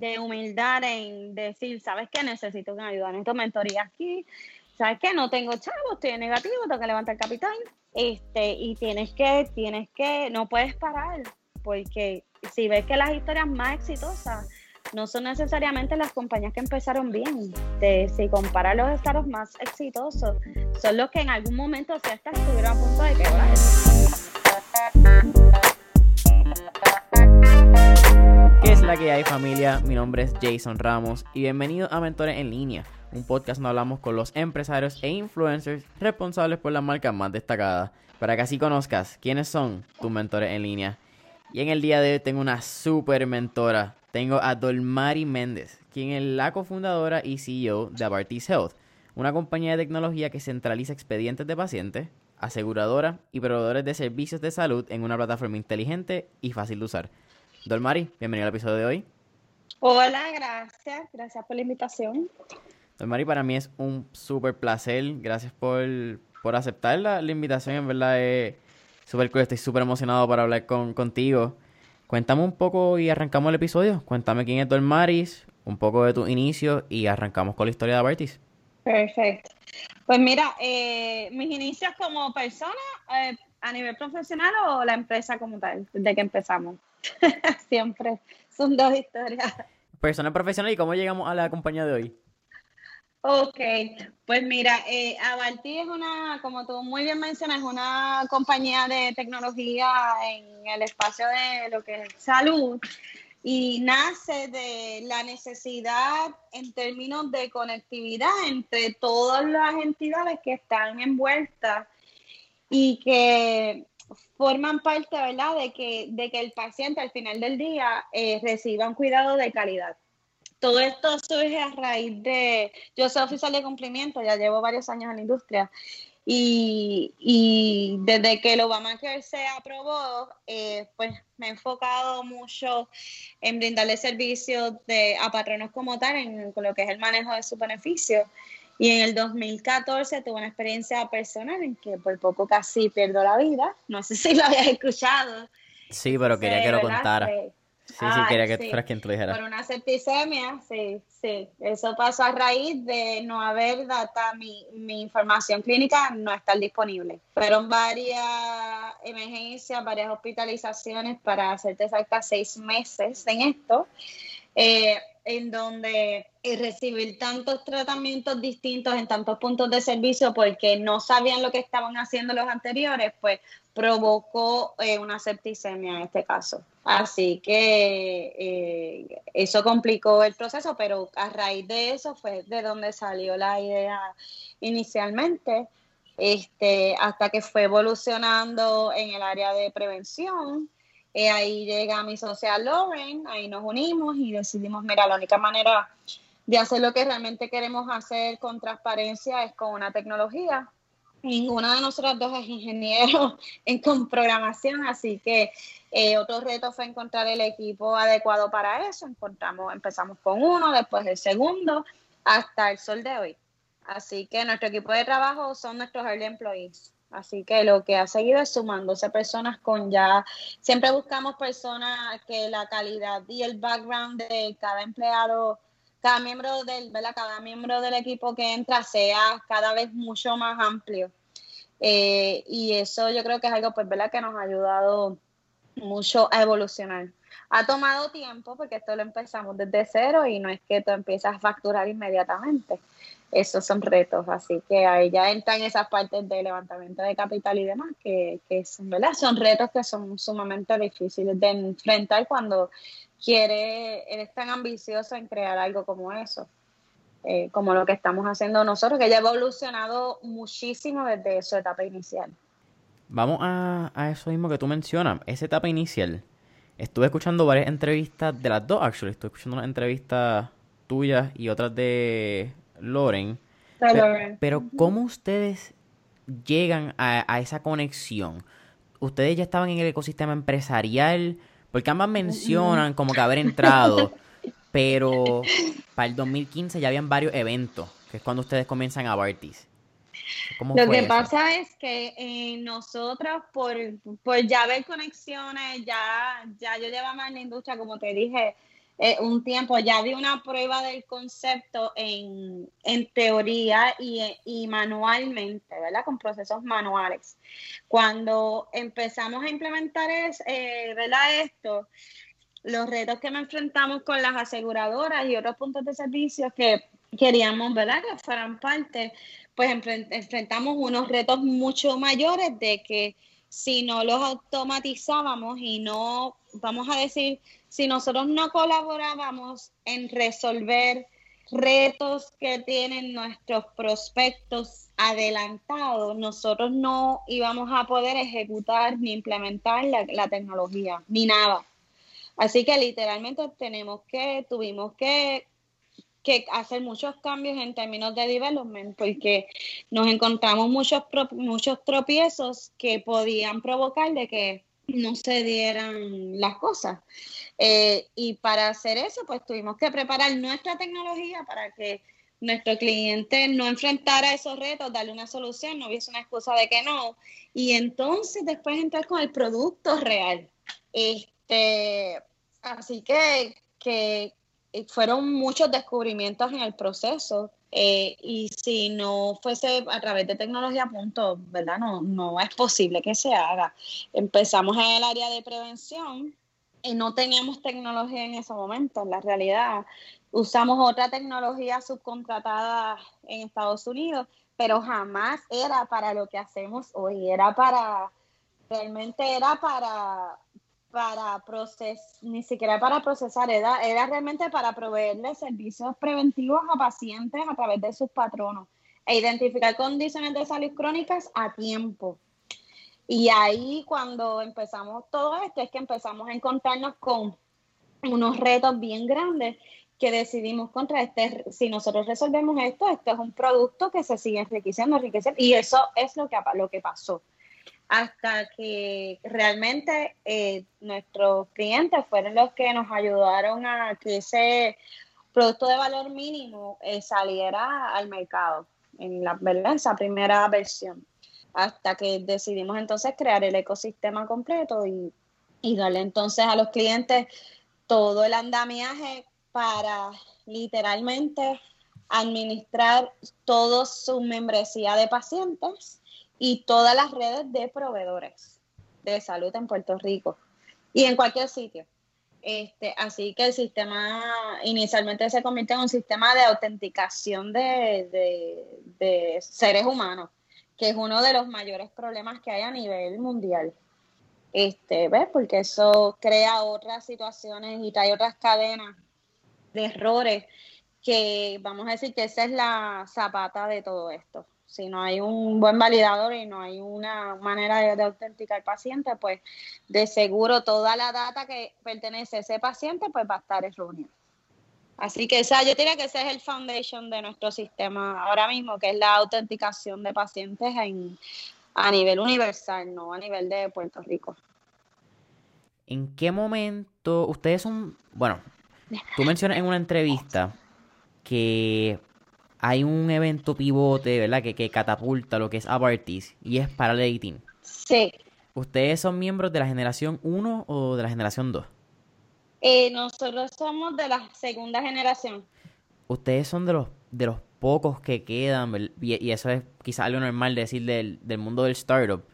de humildad en decir, ¿sabes qué? Necesito que me ayuden en tu mentoría aquí. ¿Sabes qué? No tengo chavo, estoy negativo, tengo que levantar capital. Este, y tienes que, tienes que, no puedes parar, porque si ves que las historias más exitosas no son necesariamente las compañías que empezaron bien. si comparas los estados más exitosos, son los que en algún momento ciertas estuvieron a punto de quebrar. Es la que hay familia? Mi nombre es Jason Ramos y bienvenido a Mentores en Línea, un podcast donde hablamos con los empresarios e influencers responsables por las marcas más destacadas, para que así conozcas quiénes son tus mentores en línea. Y en el día de hoy tengo una super mentora, tengo a Dolmari Méndez, quien es la cofundadora y CEO de Abartis Health, una compañía de tecnología que centraliza expedientes de pacientes, aseguradora y proveedores de servicios de salud en una plataforma inteligente y fácil de usar. Dolmari, bienvenido al episodio de hoy. Hola, gracias. Gracias por la invitación. Dolmari, para mí es un súper placer. Gracias por, por aceptar la, invitación. En verdad es súper cool. Estoy súper emocionado para hablar con, contigo. Cuéntame un poco y arrancamos el episodio. Cuéntame quién es Dolmaris, un poco de tu inicio y arrancamos con la historia de Abartis. Perfecto. Pues mira, eh, mis inicios como persona eh, a nivel profesional o la empresa como tal, desde que empezamos. Siempre son dos historias. Persona profesional y cómo llegamos a la compañía de hoy. Ok, pues mira, eh, Avalti es una, como tú muy bien mencionas, es una compañía de tecnología en el espacio de lo que es salud y nace de la necesidad en términos de conectividad entre todas las entidades que están envueltas y que forman parte, ¿verdad?, de que, de que el paciente al final del día eh, reciba un cuidado de calidad todo esto surge a raíz de, yo soy oficial de cumplimiento, ya llevo varios años en la industria, y, desde que el Obamacare se aprobó, eh, pues me he enfocado mucho en brindarle servicios de, a patronos como tal, en lo que es el manejo de sus beneficios. Y en el 2014 tuve una experiencia personal en que por poco casi pierdo la vida. No sé si lo habías escuchado. Sí, pero quería que lo contara. Sí, sí, quería que fueras quien te lo dijera. Por una septicemia, sí, sí. Eso pasó a raíz de no haber data, mi, mi información clínica no estar disponible. Fueron varias emergencias, varias hospitalizaciones para hacerte exacta seis meses en esto. Eh, en donde eh, recibir tantos tratamientos distintos en tantos puntos de servicio porque no sabían lo que estaban haciendo los anteriores, pues provocó eh, una septicemia en este caso. Así que eh, eso complicó el proceso, pero a raíz de eso fue de donde salió la idea inicialmente, este, hasta que fue evolucionando en el área de prevención. Eh, ahí llega mi socia Lauren, ahí nos unimos y decidimos, mira, la única manera de hacer lo que realmente queremos hacer con transparencia es con una tecnología Ninguna de nosotras dos es ingeniero en con programación, así que eh, otro reto fue encontrar el equipo adecuado para eso. Encontramos, empezamos con uno, después el segundo, hasta el sol de hoy. Así que nuestro equipo de trabajo son nuestros early employees. Así que lo que ha seguido es sumándose personas con ya, siempre buscamos personas que la calidad y el background de cada empleado cada miembro del, ¿verdad? Cada miembro del equipo que entra sea cada vez mucho más amplio. Eh, y eso yo creo que es algo, pues, ¿verdad? Que nos ha ayudado mucho a evolucionar. Ha tomado tiempo porque esto lo empezamos desde cero y no es que tú empiezas a facturar inmediatamente. Esos son retos, así que ahí ya entran esas partes de levantamiento de capital y demás, que, que son, ¿verdad? son retos que son sumamente difíciles de enfrentar cuando quiere, eres tan ambicioso en crear algo como eso, eh, como lo que estamos haciendo nosotros, que ya ha evolucionado muchísimo desde su etapa inicial. Vamos a, a eso mismo que tú mencionas, esa etapa inicial. Estuve escuchando varias entrevistas de las dos, actually. Estuve escuchando una entrevista tuyas y otras de Loren. Pero, ¿cómo ustedes llegan a, a, esa conexión? ¿Ustedes ya estaban en el ecosistema empresarial? Porque ambas mencionan como que haber entrado, pero para el 2015 ya habían varios eventos, que es cuando ustedes comienzan a Bartis. Lo que pasa es que eh, nosotros, por, por ya ver conexiones, ya, ya yo llevaba en la industria, como te dije, eh, un tiempo, ya vi una prueba del concepto en, teoría y, manualmente, ¿verdad? Con procesos manuales. Cuando empezamos a implementar es, eh, ¿verdad? esto, los retos que me enfrentamos con las aseguradoras y otros puntos de servicio que queríamos, ¿verdad? Que fueran parte, pues enfrentamos unos retos mucho mayores de que si no los automatizábamos y no, vamos a decir, si nosotros no colaborábamos en resolver retos que tienen nuestros prospectos adelantados, nosotros no íbamos a poder ejecutar ni implementar la, tecnología, ni nada. Así que literalmente tenemos que, tuvimos que, que, hacer muchos cambios en términos de development, porque nos encontramos muchos, muchos tropiezos que podían provocar de que no se dieran las cosas. Eh, y para hacer eso, pues tuvimos que preparar nuestra tecnología para que nuestro cliente no enfrentara esos retos, darle una solución, no hubiese una excusa de que no. Y entonces después entrar con el producto real. Este, así que, que fueron muchos descubrimientos en el proceso. Eh, y si no fuese a través de tecnología, punto, ¿verdad? No, no es posible que se haga. Empezamos en el área de prevención y no teníamos tecnología en ese momento, en la realidad. Usamos otra tecnología subcontratada en Estados Unidos, pero jamás era para lo que hacemos hoy, era para, realmente era para, para procesar, ni siquiera para procesar, era, era realmente para proveerle servicios preventivos a pacientes a través de sus patronos e identificar condiciones de salud crónicas a tiempo. Y ahí cuando empezamos todo esto es que empezamos a encontrarnos con unos retos bien grandes que decidimos contra este, si nosotros resolvemos esto, esto es un producto que se sigue enriqueciendo, enriqueciendo, y eso es lo que, lo que pasó. Hasta que realmente eh, nuestros clientes fueron los que nos ayudaron a que ese producto de valor mínimo eh, saliera al mercado, en la, ¿verdad? esa primera versión hasta que decidimos entonces crear el ecosistema completo y, darle entonces a los clientes todo el andamiaje para literalmente administrar toda su membresía de pacientes y todas las redes de proveedores de salud en Puerto Rico y en cualquier sitio. Este, así que el sistema inicialmente se convierte en un sistema de autenticación de seres humanos que es uno de los mayores problemas que hay a nivel mundial. Este, ¿ves? Porque eso crea otras situaciones y trae otras cadenas de errores que vamos a decir que esa es la zapata de todo esto. Si no hay un buen validador y no hay una manera de, de autenticar paciente, pues de seguro toda la data que pertenece a ese paciente pues va a estar errónea. Así que esa, yo diría que ese es el foundation de nuestro sistema ahora mismo, que es la autenticación de pacientes en, a nivel universal, no a nivel de Puerto Rico. ¿En qué momento ustedes son, bueno, tú mencionas en una entrevista que hay un evento pivote, ¿verdad? Que, que catapulta lo que es Abartis y es Parallel Sí. ¿Ustedes son miembros de la generación 1 o de la generación 2? Eh, nosotros somos de la segunda generación. Ustedes son de los, de los pocos que quedan, y, eso es quizás algo normal de decir del, mundo del startup.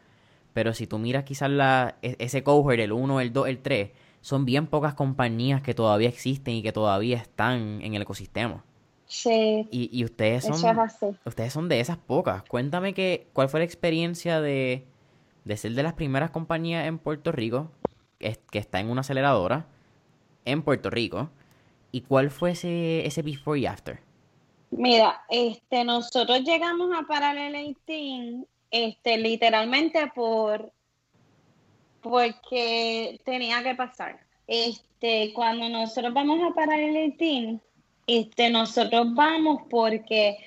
Pero si tú miras quizás la, e, ese cohort, el 1, el 2, el 3, son bien pocas compañías que todavía existen y que todavía están en el ecosistema. Sí. Y, ustedes son ustedes son de esas pocas. Cuéntame que, cuál fue la experiencia de, de ser de las primeras compañías en Puerto Rico que, que está en una aceleradora en Puerto Rico. ¿Y cuál fue ese, ese before y after? Mira, este, nosotros llegamos a Parallel 18 este, literalmente por porque tenía que pasar. Este, cuando nosotros vamos a Parallel 18, este, nosotros vamos porque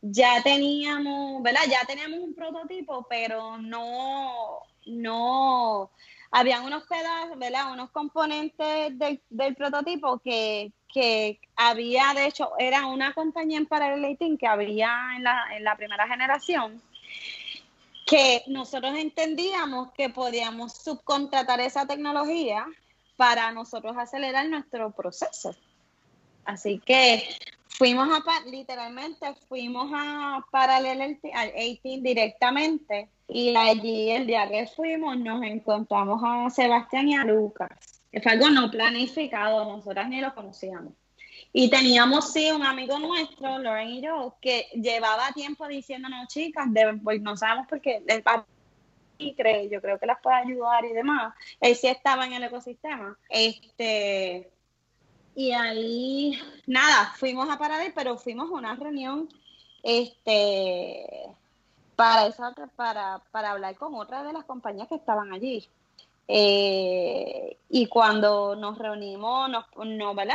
ya teníamos, ¿verdad? Ya teníamos un prototipo, pero no, no, habían unos pedazos, ¿verdad? Unos componentes del, prototipo que, había, de hecho, era una compañía en Parallel que había en la, en la primera generación que nosotros entendíamos que podíamos subcontratar esa tecnología para nosotros acelerar nuestro proceso. Así que fuimos a, literalmente, fuimos a paralel al 18 directamente y allí el día que fuimos nos encontramos a Sebastián y a Lucas. Fue algo no planificado, nosotras ni lo conocíamos. Y teníamos, sí, un amigo nuestro, Lauren y yo, que llevaba tiempo diciéndonos, chicas, pues no sabemos por qué, el y cree, yo creo que las puede ayudar y demás. Él sí estaba en el ecosistema. Este, y ahí, nada, fuimos a Paradise, pero fuimos a una reunión este, para, esa, para, para hablar con otra de las compañías que estaban allí. Eh, y cuando nos reunimos, nos,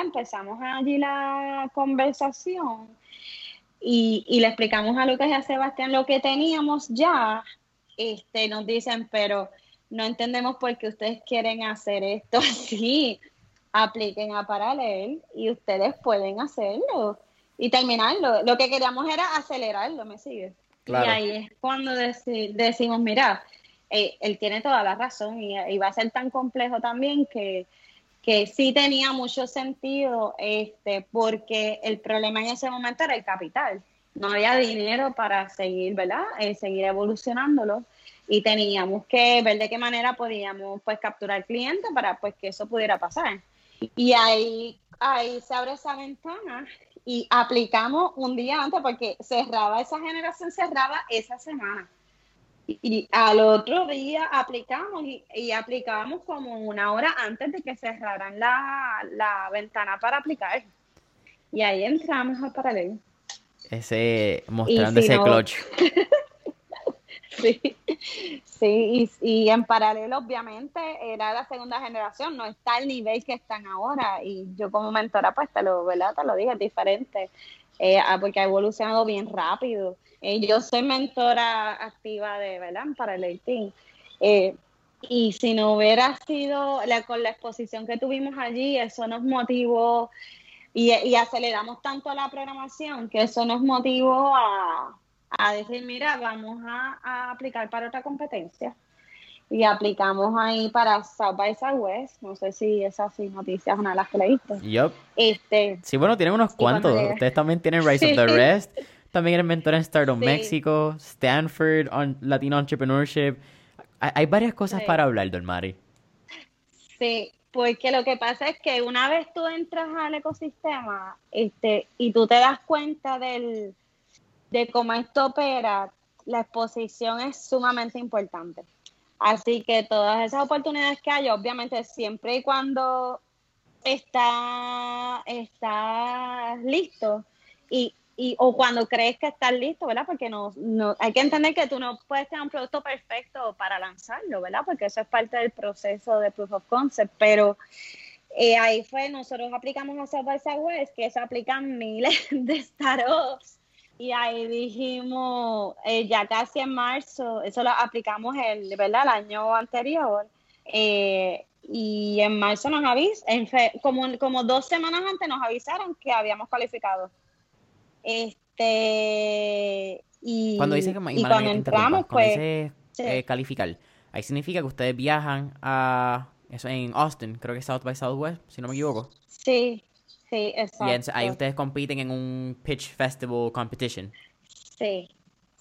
empezamos allí la conversación y, y, le explicamos a Lucas y a Sebastián lo que teníamos ya, este, nos dicen, pero no entendemos por qué ustedes quieren hacer esto así. Apliquen a Paralel y ustedes pueden hacerlo y terminarlo. Lo que queríamos era acelerarlo, ¿me sigue? Y ahí es cuando decimos, mira, eh, él tiene toda la razón y, va a ser tan complejo también que, que sí tenía mucho sentido, este, porque el problema en ese momento era el capital. No había dinero para seguir, ¿verdad? Eh, seguir evolucionándolo y teníamos que ver de qué manera podíamos pues capturar clientes para pues que eso pudiera pasar. Y ahí, ahí se abre esa ventana y aplicamos un día antes porque cerraba esa generación, cerraba esa semana. Y al otro día aplicamos y, aplicábamos como una hora antes de que cerraran la, ventana para aplicar. Y ahí entramos al paralelo. Ese, mostrando ese clutch. sí, sí, y, en paralelo obviamente era la segunda generación, no está al nivel que están ahora. Y yo como mentora pues te lo, ¿verdad? Te lo dije, es diferente, eh, ah, porque ha evolucionado bien rápido. Eh, yo soy mentora activa de, ¿verdad? Para el 18. Eh, y si no hubiera sido con la exposición que tuvimos allí, eso nos motivó y, aceleramos tanto la programación que eso nos motivó a, decir, mira, vamos a, aplicar para otra competencia. Y aplicamos ahí para South by Southwest. No sé si esas noticias una de las que leíste. Yep. Este, sí, bueno, tienen unos cuantos. Ustedes también tienen Rise of the Rest. También eres mentor en Stardom México, Stanford, on Latino Entrepreneurship. Hay, varias cosas para hablar, Don Mari. Sí, porque lo que pasa es que una vez tú entras al ecosistema este, y tú te das cuenta del, de cómo esto opera, la exposición es sumamente importante. Así que todas esas oportunidades que hay, obviamente siempre y cuando está, está listo y y, o cuando crees que estás listo, ¿verdad? Porque no, no, hay que entender que tú no puedes tener un producto perfecto para lanzarlo, ¿verdad? Porque eso es parte del proceso de proof of concept, pero eh, ahí fue, nosotros aplicamos a South by Southwest, que se aplican miles de startups, y ahí dijimos, eh, ya casi en marzo, eso lo aplicamos el, ¿verdad? el año anterior, eh, y en marzo nos avisaron, como, como dos semanas antes nos avisaron que habíamos cualificado. Este, y cuando dice que y cuando entramos, pues, eh, calificar, ahí significa que ustedes viajan a eso en Austin, creo que South by Southwest, si no me equivoco. Sí, sí, exacto. Y ahí ustedes compiten en un pitch festival competition. Sí.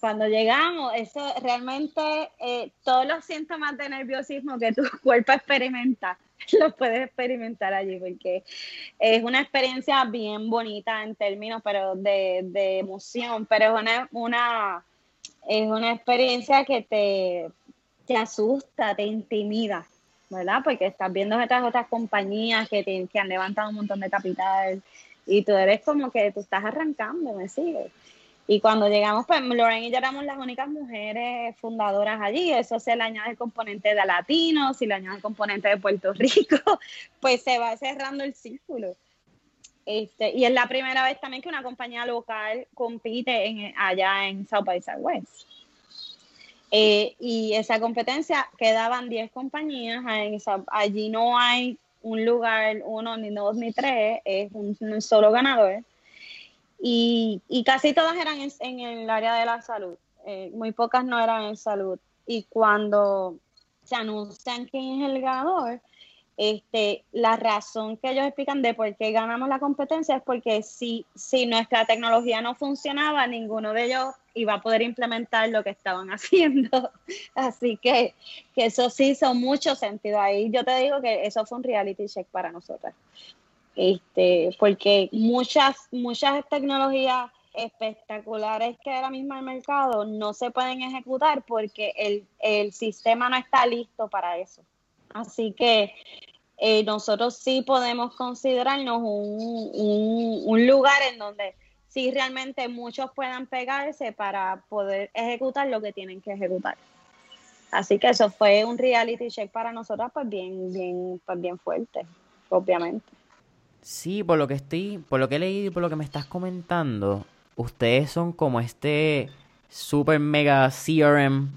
Cuando llegamos, eso realmente eh, todos los síntomas de nerviosismo que tu cuerpo experimenta lo puedes experimentar allí porque es una experiencia bien bonita en términos pero de, emoción, pero es una, una, es una experiencia que te, te asusta, te intimida, ¿verdad? Porque estás viendo estas otras compañías que, te, que han levantado un montón de capital y tú eres como que tú estás arrancando, ¿me sigues? Y cuando llegamos, pues Lorraine y yo éramos las únicas mujeres fundadoras allí. Eso se le añade el componente de latinos, si le añade el componente de Puerto Rico, pues se va cerrando el círculo. Este, y es la primera vez también que una compañía local compite en, allá en South by Southwest. Eh, y esa competencia quedaban 10 compañías. allí no hay un lugar, uno, ni dos, ni tres, es un solo ganador. Y, y casi todas eran en, el área de la salud, eh, muy pocas no eran en salud. Y cuando se anuncian quién es el ganador, este, la razón que ellos explican de por qué ganamos la competencia es porque si, si nuestra tecnología no funcionaba, ninguno de ellos iba a poder implementar lo que estaban haciendo. Así que, que eso sí hizo mucho sentido ahí. Yo te digo que eso fue un reality check para nosotros. Este, porque muchas, muchas tecnologías espectaculares que ahora mismo el mercado no se pueden ejecutar porque el, el sistema no está listo para eso. Así que eh, nosotros sí podemos considerarnos un, un, lugar en donde sí realmente muchos puedan pegarse para poder ejecutar lo que tienen que ejecutar. Así que eso fue un reality check para nosotros pues bien, bien, pues bien fuerte, obviamente. Sí, por lo que estoy, por lo que he leído y por lo que me estás comentando, ustedes son como este super mega CRM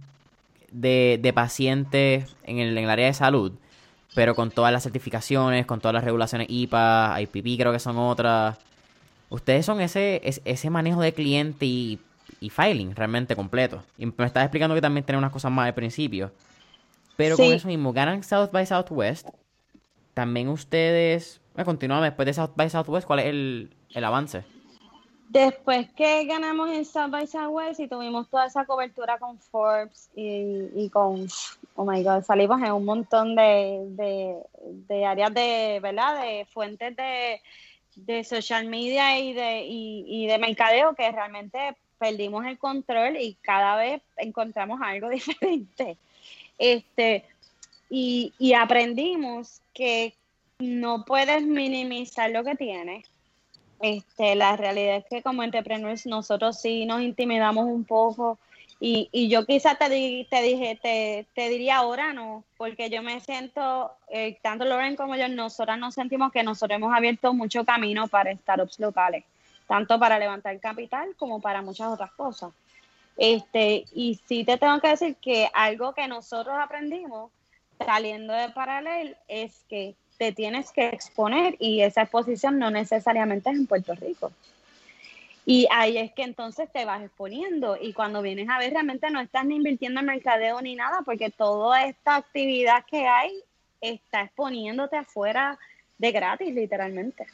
de, de pacientes en el, en el área de salud, pero con todas las certificaciones, con todas las regulaciones IPA, IPP creo que son otras. Ustedes son ese, ese manejo de cliente y, y filing realmente completo. Y me estás explicando que también tienen unas cosas más al principio. Pero con eso mismo, ganan South by Southwest. También ustedes. Bueno, continuamos después de South by Southwest. ¿Cuál es el, el avance? Después que ganamos en South by Southwest y tuvimos toda esa cobertura con Forbes y, con, oh my God, salimos en un montón de, de, áreas de, ¿verdad? De fuentes de, de social media y de, y, de mercadeo que realmente perdimos el control y cada vez encontramos algo diferente. Este, y, y aprendimos que no puedes minimizar lo que tienes este, la realidad es que como entrepreneurs nosotros sí nos intimidamos un poco y, y yo quizás te, te dije, te, te, diría ahora no, porque yo me siento, eh, tanto Loren como yo, nosotras nos sentimos que nosotros hemos abierto mucho camino para startups locales, tanto para levantar capital como para muchas otras cosas. Este, y sí te tengo que decir que algo que nosotros aprendimos saliendo de Paralel es que te tienes que exponer y esa exposición no necesariamente es en Puerto Rico. Y ahí es que entonces te vas exponiendo y cuando vienes a ver realmente no estás ni invirtiendo en mercadeo ni nada porque toda esta actividad que hay está exponiéndote afuera de gratis literalmente.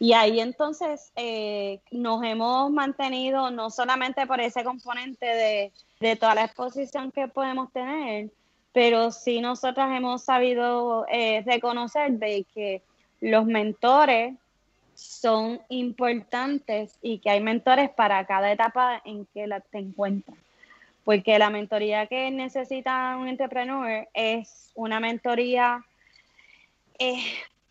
Y ahí entonces eh, nos hemos mantenido no solamente por ese componente de, de toda la exposición que podemos tener, pero sí nosotras hemos sabido eh, reconocer de que los mentores son importantes y que hay mentores para cada etapa en que la te encuentras. Porque la mentoría que necesita un entrepreneur es una mentoría eh,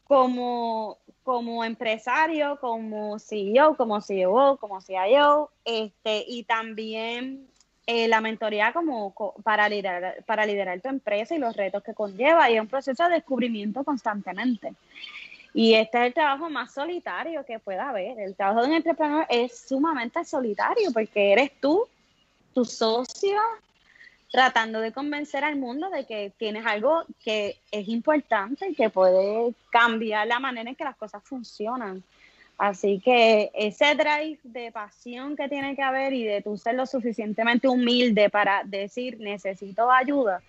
como, como empresario, como CEO, como CEO, como CIO, este, y también eh, la mentoría como para liderar, para liderar tu empresa y los retos que conlleva y es un proceso de descubrimiento constantemente. Y este es el trabajo más solitario que pueda haber. El trabajo de un entrepreneur es sumamente solitario porque eres tú, tu socio, tratando de convencer al mundo de que tienes algo que es importante y que puede cambiar la manera en que las cosas funcionan. Así que ese drive de pasión que tiene que haber y de tú ser lo suficientemente humilde para decir necesito ayuda,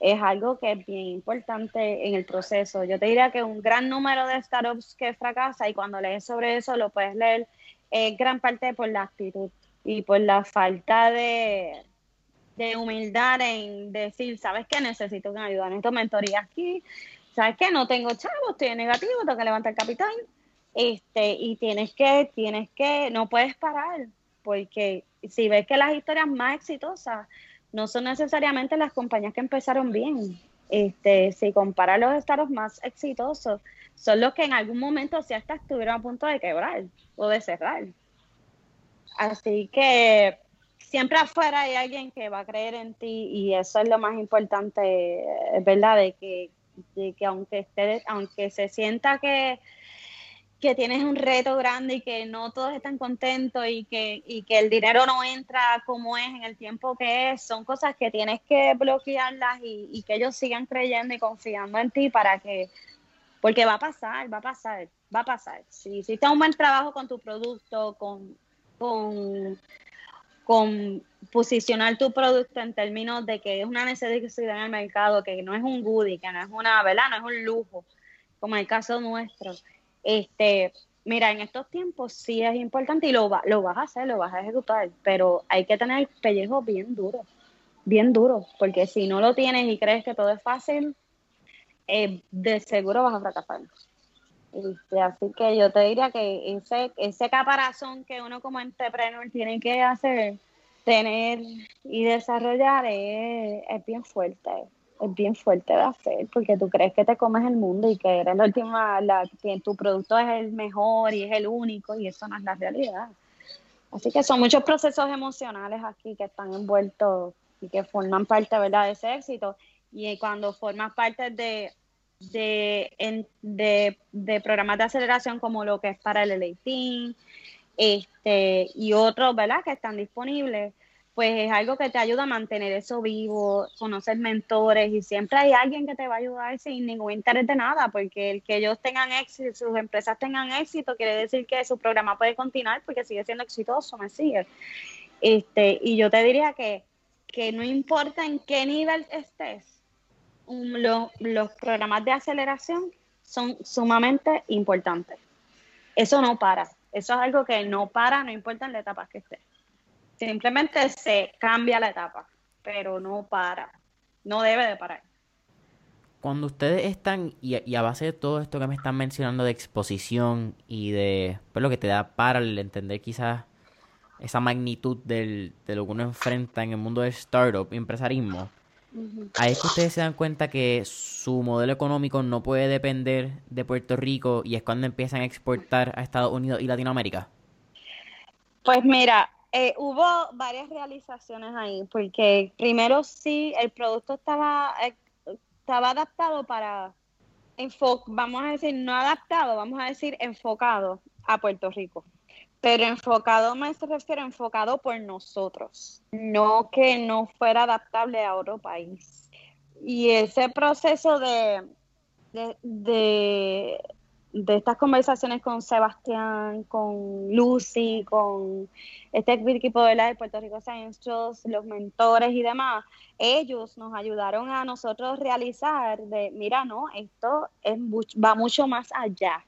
es algo que es bien importante en el proceso. Yo te diría que un gran número de startups que fracasa y cuando lees sobre eso lo puedes leer en gran parte por la actitud y por la falta de, de humildad en decir, ¿sabes qué? Necesito que me ayuden en tu mentoría aquí. ¿Sabes qué? No tengo chavos, estoy negativo, tengo que levantar capital este, y tienes que, tienes que, no puedes parar, porque si ves que las historias más exitosas no son necesariamente las compañías que empezaron bien. Este, si comparas los estados más exitosos, son los que en algún momento si hasta estuvieron a punto de quebrar o de cerrar. Así que siempre afuera hay alguien que va a creer en ti y eso es lo más importante, verdad, de que, de que aunque, esté, aunque se sienta que que tienes un reto grande y que no todos están contentos y que, y que el dinero no entra como es en el tiempo que es, son cosas que tienes que bloquearlas y, y que ellos sigan creyendo y confiando en ti para que, porque va a pasar, va a pasar, va a pasar. Si hiciste un buen trabajo con tu producto, con, con, con posicionar tu producto en términos de que es una necesidad en el mercado, que no es un goodie, que no es una, ¿verdad? No es un lujo, como el caso nuestro. Este, mira, en estos tiempos sí es importante y lo, lo vas a hacer, lo vas a ejecutar, pero hay que tener el pellejo bien duro, bien duro, porque si no lo tienes y crees que todo es fácil, eh, de seguro vas a fracasar. Este, así que yo te diría que ese, ese caparazón que uno como entrepreneur tiene que hacer, tener y desarrollar es, bien fuerte, es bien fuerte de hacer, porque tú crees que te comes el mundo y que eres la última, la, tu producto es el mejor y es el único, y eso no es la realidad. Así que son muchos procesos emocionales aquí que están envueltos y que forman parte ¿verdad? de ese éxito. Y cuando formas parte de de, de, de, programas de aceleración como lo que es para el LAT este, y otros, ¿verdad? Que están disponibles, pues es algo que te ayuda a mantener eso vivo, conocer mentores y siempre hay alguien que te va a ayudar sin ningún interés de nada, porque el que ellos tengan éxito, sus empresas tengan éxito, quiere decir que su programa puede continuar porque sigue siendo exitoso, me sigue. Este, y yo te diría que, que no importa en qué nivel estés, los programas de aceleración son sumamente importantes. Eso no para. Eso es algo que no para, no importa en la etapa que esté. Simplemente se cambia la etapa, pero no para. No debe de parar. Cuando ustedes están, y, a base de todo esto que me están mencionando de exposición y de pues, lo que te da para el entender quizás esa magnitud del, de lo que uno enfrenta en el mundo del startup y empresarismo, Ahí es que ustedes se dan cuenta que su modelo económico no puede depender de Puerto Rico y es cuando empiezan a exportar a Estados Unidos y Latinoamérica. Pues mira, eh, hubo varias realizaciones ahí, porque primero sí, el producto estaba, eh, estaba adaptado para, vamos a decir, no adaptado, vamos a decir enfocado a Puerto Rico. Pero enfocado me refiero enfocado por nosotros, no que no fuera adaptable a otro país. Y ese proceso de, de, estas conversaciones con Sebastián, con Lucy, con este equipo de la de Puerto Rico Science Trust, los mentores y demás, ellos nos ayudaron a nosotros realizar de, mira, no, esto es, va mucho más allá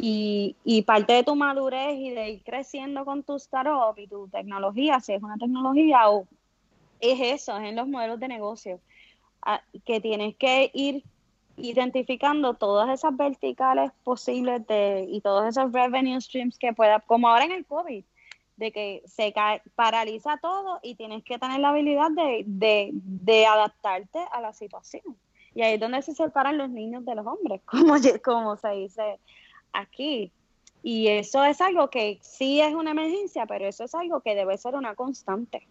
y, parte de tu madurez y de ir creciendo con tu startup y tu tecnología, si es una tecnología o es eso, es en los modelos de negocio, que tienes que ir identificando todas esas verticales posibles de, y todos esos revenue streams que pueda, como ahora en el COVID, de que se paraliza todo y tienes que tener la habilidad de, de, de adaptarte a la situación. Y ahí es donde se separan los niños de los hombres, como, como se dice aquí. Y eso es algo que sí es una emergencia, pero eso es algo que debe ser una constante.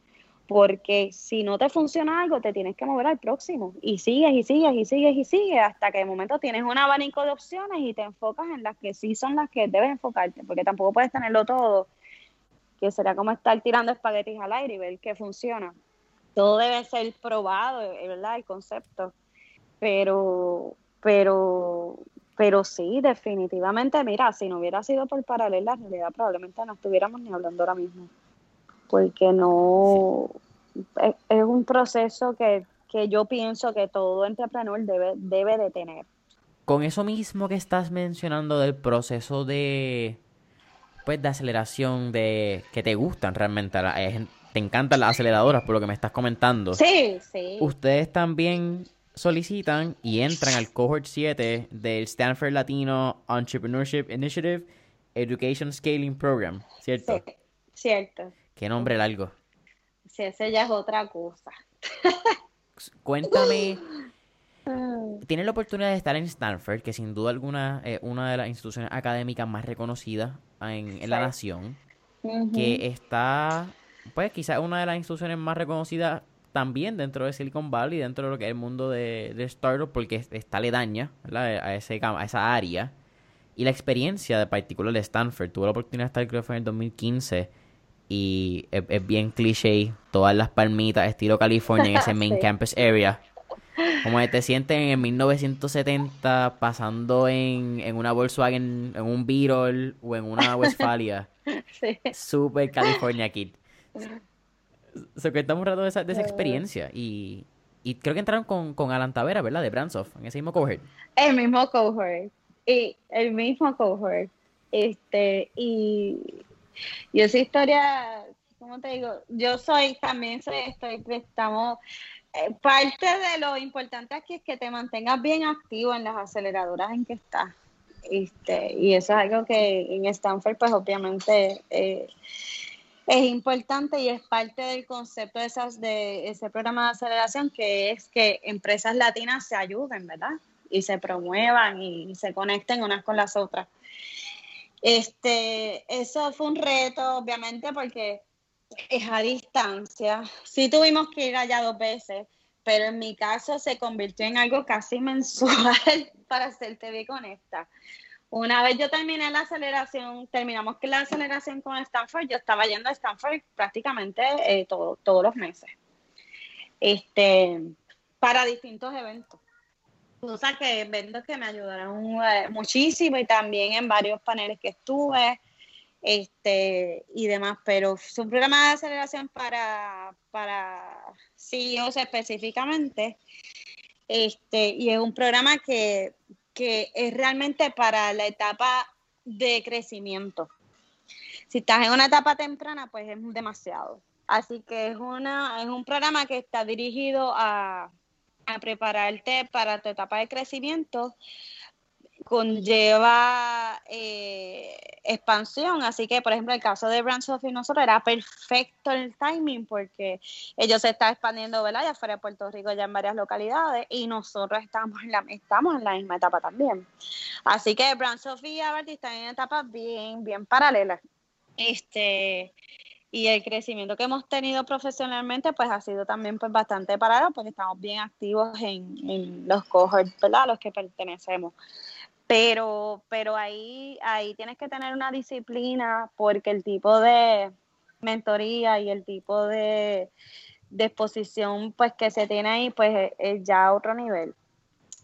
Porque si no te funciona algo, te tienes que mover al próximo. Y sigues y sigues y sigues y sigues hasta que de momento tienes un abanico de opciones y te enfocas en las que sí son las que debes enfocarte. Porque tampoco puedes tenerlo todo, que será como estar tirando espaguetis al aire y ver qué funciona. Todo debe ser probado, ¿verdad? El concepto. Pero, pero pero sí, definitivamente, mira, si no hubiera sido por paralela, en realidad probablemente no estuviéramos ni hablando ahora mismo. Porque no, es, un proceso que, yo pienso que todo entrepreneur debe, debe de tener. Con eso mismo que estás mencionando del proceso de, pues, de aceleración, de que te gustan realmente, te encantan las aceleradoras por lo que me estás comentando. Sí, sí. Ustedes también solicitan y entran al cohort 7 del Stanford Latino Entrepreneurship Initiative Education Scaling Program, ¿cierto? Sí, cierto. Qué nombre largo. Sí, ese ya es otra cosa. Cuéntame. Tienes la oportunidad de estar en Stanford, que sin duda alguna es una de las instituciones académicas más reconocidas en, la nación, que está, pues quizás una de las instituciones más reconocidas también dentro de Silicon Valley, dentro de lo que es el mundo de, de startup, porque está ledaña a, ese, a esa área. Y la experiencia de particular de Stanford, tuve la oportunidad de estar creo que fue en el 2015 y es, bien cliché, todas las palmitas estilo California en ese main campus area. Como que te sientes en 1970 pasando en, en una Volkswagen, en un Beetle o en una Westfalia. Super California Kid. Se cuenta un rato de esa, de esa experiencia y, y creo que entraron con, con Alan Tavera, ¿verdad? De Brandsoft, en ese mismo cohort. El mismo cohort. Y el mismo cohort. Este, y yo esa historia, ¿cómo te digo? Yo soy, también soy, estoy, estamos, eh, parte de lo importante aquí es que te mantengas bien activo en las aceleradoras en que estás. Este, y eso es algo que en Stanford, pues obviamente eh, es importante y es parte del concepto de, esas, de ese programa de aceleración, que es que empresas latinas se ayuden, ¿verdad? Y se promuevan y se conecten unas con las otras. Este, eso fue un reto, obviamente, porque es a distancia. Sí tuvimos que ir allá dos veces, pero en mi caso se convirtió en algo casi mensual para hacer TV con esta. Una vez yo terminé la aceleración, terminamos la aceleración con Stanford, yo estaba yendo a Stanford prácticamente eh, todos los meses, este, para distintos eventos cosas que eventos que me ayudaron eh, muchísimo y también en varios paneles que estuve este y demás, pero es un programa de aceleración para, para CEOs específicamente. Este, y es un programa que, que es realmente para la etapa de crecimiento. Si estás en una etapa temprana, pues es demasiado. Así que es, una, es un programa que está dirigido a, a prepararte para tu etapa de crecimiento conlleva eh, expansión. Así que, por ejemplo, el caso de Brands of nosotros era perfecto el timing porque ellos se están expandiendo, ¿verdad? Ya fuera de Puerto Rico, ya en varias localidades y nosotros estamos en la, estamos en la misma etapa también. Así que Brands of y Aberti están en etapas bien, bien paralelas. Este, y el crecimiento que hemos tenido profesionalmente pues ha sido también pues bastante parado porque estamos bien activos en, los cohorts. A los que pertenecemos. Pero, pero ahí, ahí tienes que tener una disciplina porque el tipo de mentoría y el tipo de, de exposición pues que se tiene ahí pues es ya otro nivel.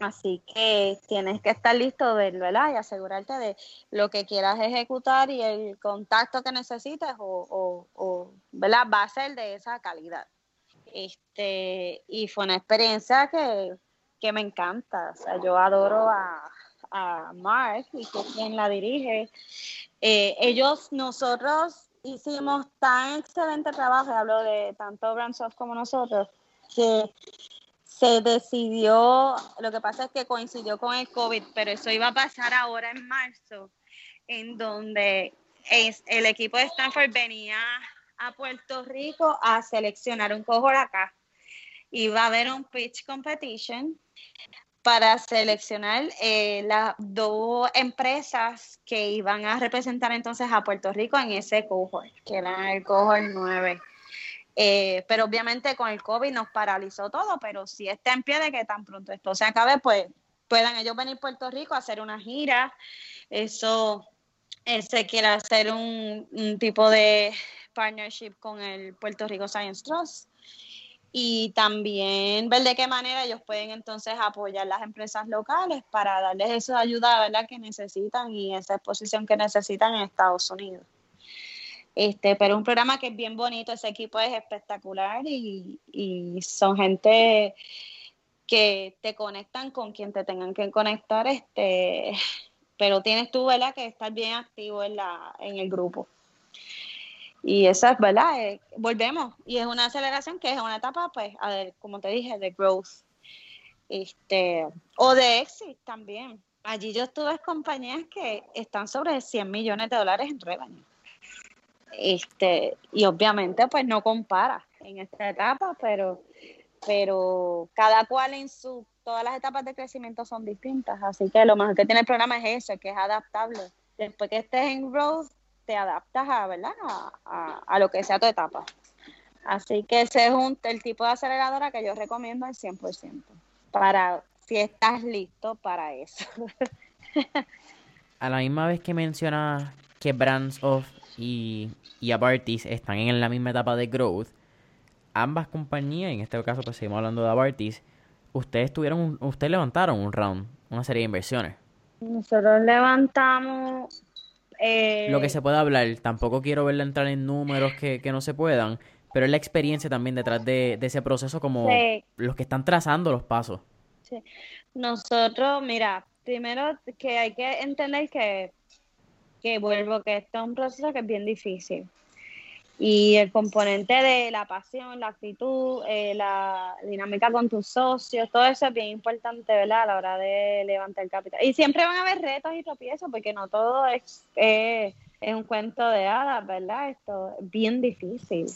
Así que tienes que estar listo, de, ¿verdad? Y asegurarte de lo que quieras ejecutar y el contacto que necesites o, o, ¿verdad? Va a ser de esa calidad. Este, y fue una experiencia que, me encanta. O sea, yo adoro a, a Mark y que quien la dirige. Eh, ellos, nosotros hicimos tan excelente trabajo, hablo de tanto Brandsoft como nosotros, que se decidió, lo que pasa es que coincidió con el COVID, pero eso iba a pasar ahora en marzo, en donde es, el equipo de Stanford venía a Puerto Rico a seleccionar un cohort acá. Iba a haber un pitch competition para seleccionar eh, las dos empresas que iban a representar entonces a Puerto Rico en ese cohort, que era el cohort 9. Eh, pero obviamente con el COVID nos paralizó todo, pero si está en pie de que tan pronto esto se acabe, pues puedan ellos venir a Puerto Rico a hacer una gira. Eso eh, se quiere hacer un, tipo de partnership con el Puerto Rico Science Trust y también ver de qué manera ellos pueden entonces apoyar las empresas locales para darles esa ayuda ¿verdad? que necesitan y esa exposición que necesitan en Estados Unidos. Este, pero un programa que es bien bonito, ese equipo es espectacular y, son gente que te conectan con quien te tengan que conectar, este, pero tienes tú, ¿verdad?, que estar bien activo en, la, en el grupo. Y esa es, ¿verdad? Eh, volvemos. Y es una aceleración que es una etapa, pues, a ver, como te dije, de growth. Este, o de exit también. Allí yo estuve compañías que están sobre 100 millones de dólares en revenue. Este, y obviamente pues no compara en esta etapa, pero, pero cada cual en su, todas las etapas de crecimiento son distintas, así que lo mejor que tiene el programa es eso, que es adaptable. Después que estés en growth, te adaptas a, ¿verdad? A, lo que sea tu etapa. Así que ese es un, el tipo de aceleradora que yo recomiendo al 100%, para si estás listo para eso. a la misma vez que mencionas que Brands of y, y Abartis están en la misma etapa de growth, ambas compañías, en este caso pues seguimos hablando de Abartis, ustedes tuvieron ustedes levantaron un round, una serie de inversiones. Nosotros levantamos Eh, lo que se pueda hablar. Tampoco quiero verla entrar en números que, que no se puedan, pero es la experiencia también detrás de, de ese proceso como Sí. los que están trazando los pasos. Sí. Nosotros, mira, primero que hay que entender que, que vuelvo, que esto es un proceso que es bien difícil. Y el componente de la pasión, la actitud, eh, la dinámica con tus socios, todo eso es bien importante, ¿verdad? A la hora de levantar capital. Y siempre van a haber retos y tropiezos, porque no todo es, es un cuento de hadas, ¿verdad? Esto es bien difícil.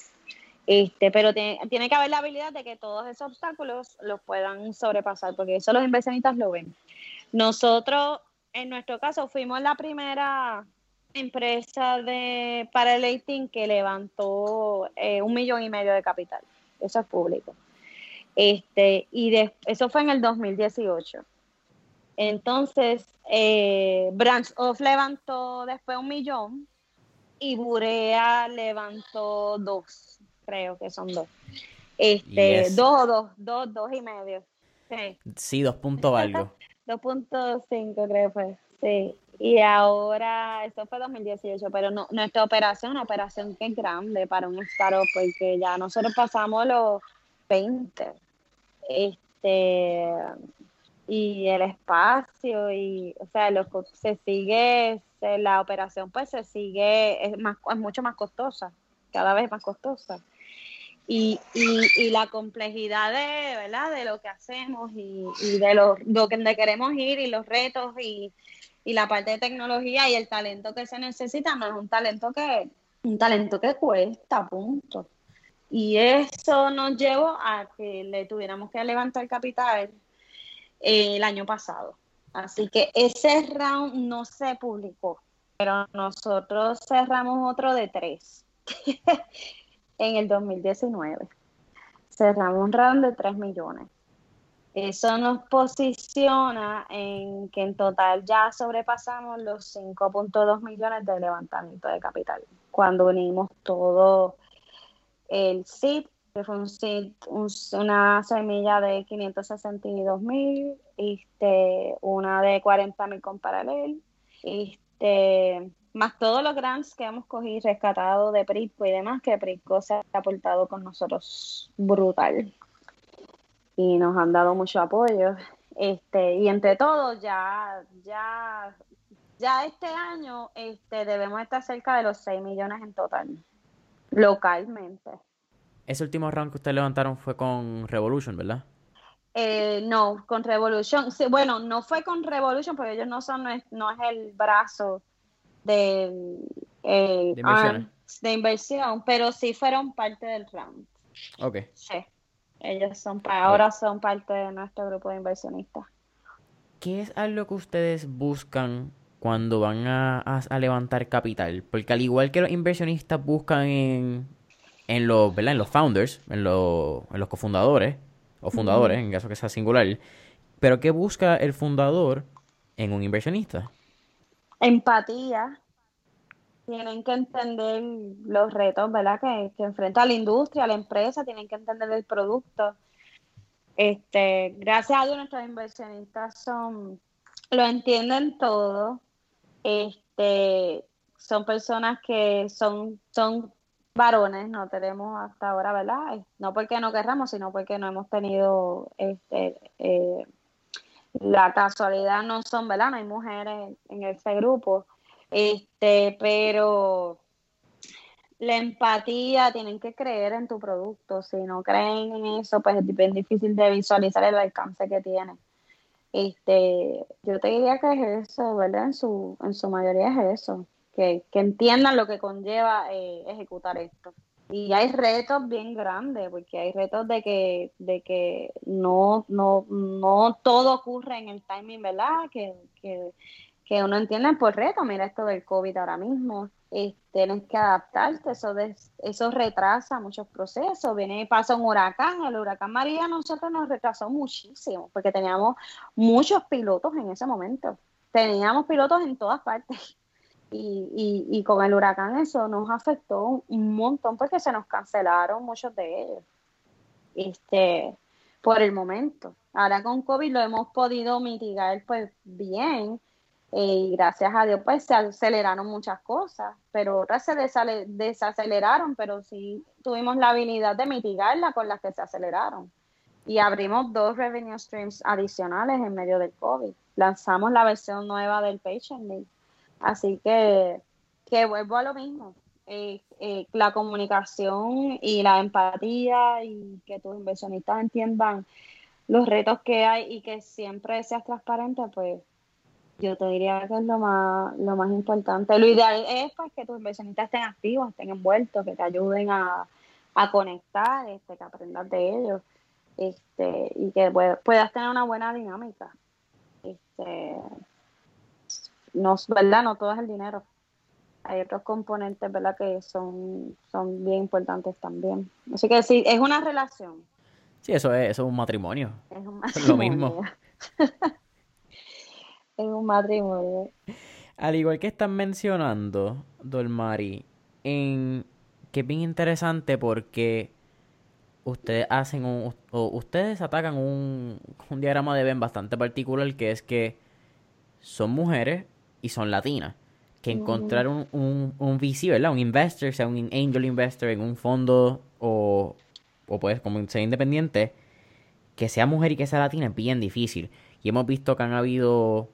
Este, pero tiene, tiene que haber la habilidad de que todos esos obstáculos los puedan sobrepasar, porque eso los inversionistas lo ven. Nosotros, en nuestro caso, fuimos la primera empresa de para el 18 que levantó eh, un millón y medio de capital. Eso es público. Este, y de- eso fue en el 2018. Entonces, eh, Branch Off levantó después un millón y Burea levantó dos, creo que son dos. Este, Yes. dos o dos, dos, dos y medio. Sí. Sí, dos puntos algo. 2.5 creo que fue, sí. Y ahora, esto fue 2018, pero no, nuestra operación, una operación que es grande para un startup, porque ya nosotros pasamos los 20. Este, y el espacio, y, o sea, se sigue, la operación pues se sigue, es, más, es mucho más costosa, cada vez más costosa y, y, y la complejidad de, ¿verdad? de lo que hacemos y, de lo, lo que queremos ir y los retos y, y la parte de tecnología y el talento que se necesita no es un talento que un talento que cuesta, punto. Y eso nos llevó a que le tuviéramos que levantar capital eh, el año pasado. Así que ese round no se publicó, pero nosotros cerramos otro de tres en el 2019. Cerramos un round de 3 millones. Eso nos posiciona en que en total ya sobrepasamos los 5.2 millones de levantamiento de capital. Cuando unimos todo el SID, que fue un SID, un- una semilla de 562 mil, este, una de 40 mil con paralel, este, más todos los grants que hemos cogido, rescatado de Prisco y demás, que Prisco se ha aportado con nosotros brutal. Y nos han dado mucho apoyo. Este, y entre todos, ya, ya, ya este año este, debemos estar cerca de los 6 millones en total, localmente. Ese último round que ustedes levantaron fue con Revolution, ¿verdad? Eh, no, con Revolution. Sí, bueno, no fue con Revolution porque ellos no son, no es, no es el brazo de, eh, De inversiones. arm de inversión, pero sí fueron parte del round. Ok. Sí. Ellos son pa- ahora son parte de nuestro grupo de inversionistas. ¿Qué es algo que ustedes buscan cuando van a, a- a levantar capital? Porque al igual que los inversionistas buscan en, en los, ¿verdad? En los founders, en, los- en los cofundadores, o fundadores, en caso que sea singular, pero ¿qué busca el fundador en un inversionista? Empatía. Tienen que entender los retos, ¿verdad? Que, que enfrenta la industria, la empresa, tienen que entender el producto. Este, gracias a Dios nuestros inversionistas son, lo entienden todo. Este, son personas que son, son varones, no tenemos hasta ahora, ¿verdad? No porque no querramos, sino porque no hemos tenido este eh, la casualidad no son, ¿verdad? No hay mujeres en ese grupo. Este, pero la empatía, tienen que creer en tu producto. Si no creen en eso, pues es bien difícil de visualizar el alcance que tiene. Este, yo te diría que es eso, ¿verdad? En su, en su mayoría es eso, que, que entiendan lo que conlleva eh, ejecutar esto. Y hay retos bien grandes, porque hay retos de que, de que no, no, no todo ocurre en el timing, ¿verdad? Que, que, que uno entiende por reto, mira esto del COVID ahora mismo, eh, tienes que adaptarte, eso, des- eso retrasa muchos procesos, viene y pasa un huracán, el huracán María nosotros nos retrasó muchísimo, porque teníamos muchos pilotos en ese momento, teníamos pilotos en todas partes, y, y, y con el huracán eso nos afectó un montón porque se nos cancelaron muchos de ellos. Este, por el momento. Ahora con COVID lo hemos podido mitigar pues bien, y gracias a Dios pues se aceleraron muchas cosas, pero otras se desaceleraron, pero sí tuvimos la habilidad de mitigarla con las que se aceleraron. Y abrimos dos revenue streams adicionales en medio del COVID. Lanzamos la versión nueva del Patient. Así que, que vuelvo a lo mismo. Eh, eh, la comunicación y la empatía y que tus inversionistas entiendan los retos que hay y que siempre seas transparente, pues yo te diría que es lo más, lo más importante. Lo ideal es pues, que tus inversionistas estén activos, estén envueltos, que te ayuden a, conectar, este, que aprendas de ellos este, y que puedas tener una buena dinámica. Este, no, ¿verdad? No todo es el dinero. Hay otros componentes, ¿verdad? Que son, son bien importantes también. Así que sí, es una relación. Sí, eso es, eso es un matrimonio. Es un matrimonio. lo mismo. es un matrimonio. Al igual que están mencionando, Dolmari, en que es bien interesante porque ustedes hacen un, o ustedes atacan un, un diagrama de Ben bastante particular que es que son mujeres y son latinas. Que encontrar un, un, un VC, ¿verdad? Un investor, sea un angel investor en un fondo o, o pues como sea independiente, que sea mujer y que sea latina es bien difícil. Y hemos visto que han habido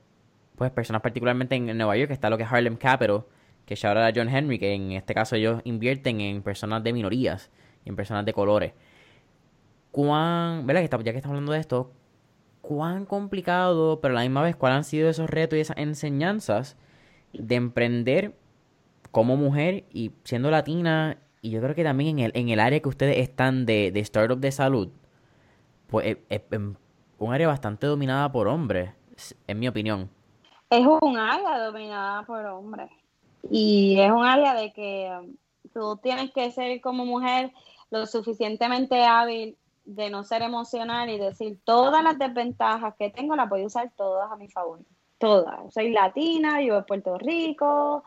pues personas particularmente en, Nueva York, está lo que es Harlem Capital, que ya ahora John Henry, que en este caso ellos invierten en personas de minorías y en personas de colores. ¿Cuán, verdad? Ya que estamos hablando de esto, cuán complicado, pero a la misma vez, cuáles han sido esos retos y esas enseñanzas de emprender como mujer y siendo latina, y yo creo que también en el, en el área que ustedes están de, de startup de salud, pues es, un área bastante dominada por hombres, en mi opinión. Es un área dominada por hombres. Y es un área de que um, tú tienes que ser como mujer lo suficientemente hábil de no ser emocional y decir todas las desventajas que tengo las voy a usar todas a mi favor. Todas. Soy latina, vivo en Puerto Rico.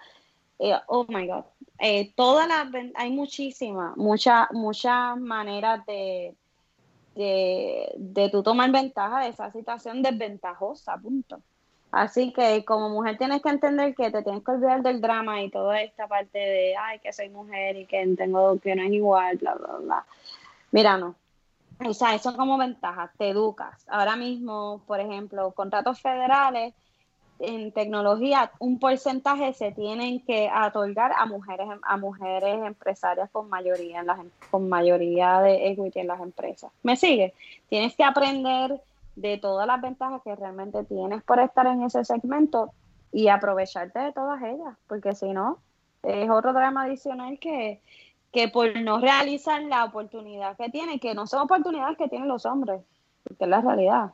Eh, oh my God. Eh, todas las hay muchísimas, muchas, muchas maneras de, de, de tú tomar ventaja de esa situación desventajosa, punto. Así que como mujer tienes que entender que te tienes que olvidar del drama y toda esta parte de, ay, que soy mujer y que tengo que no es igual, bla, bla, bla. Mira, no, o sea, eso como ventaja, te educas. Ahora mismo, por ejemplo, contratos federales en tecnología, un porcentaje se tienen que otorgar a mujeres a mujeres empresarias con mayoría en las con mayoría de equity en las empresas. ¿Me sigue? Tienes que aprender de todas las ventajas que realmente tienes por estar en ese segmento y aprovecharte de todas ellas, porque si no, es otro drama adicional que, que por no realizar la oportunidad que tiene, que no son oportunidades que tienen los hombres, porque es la realidad.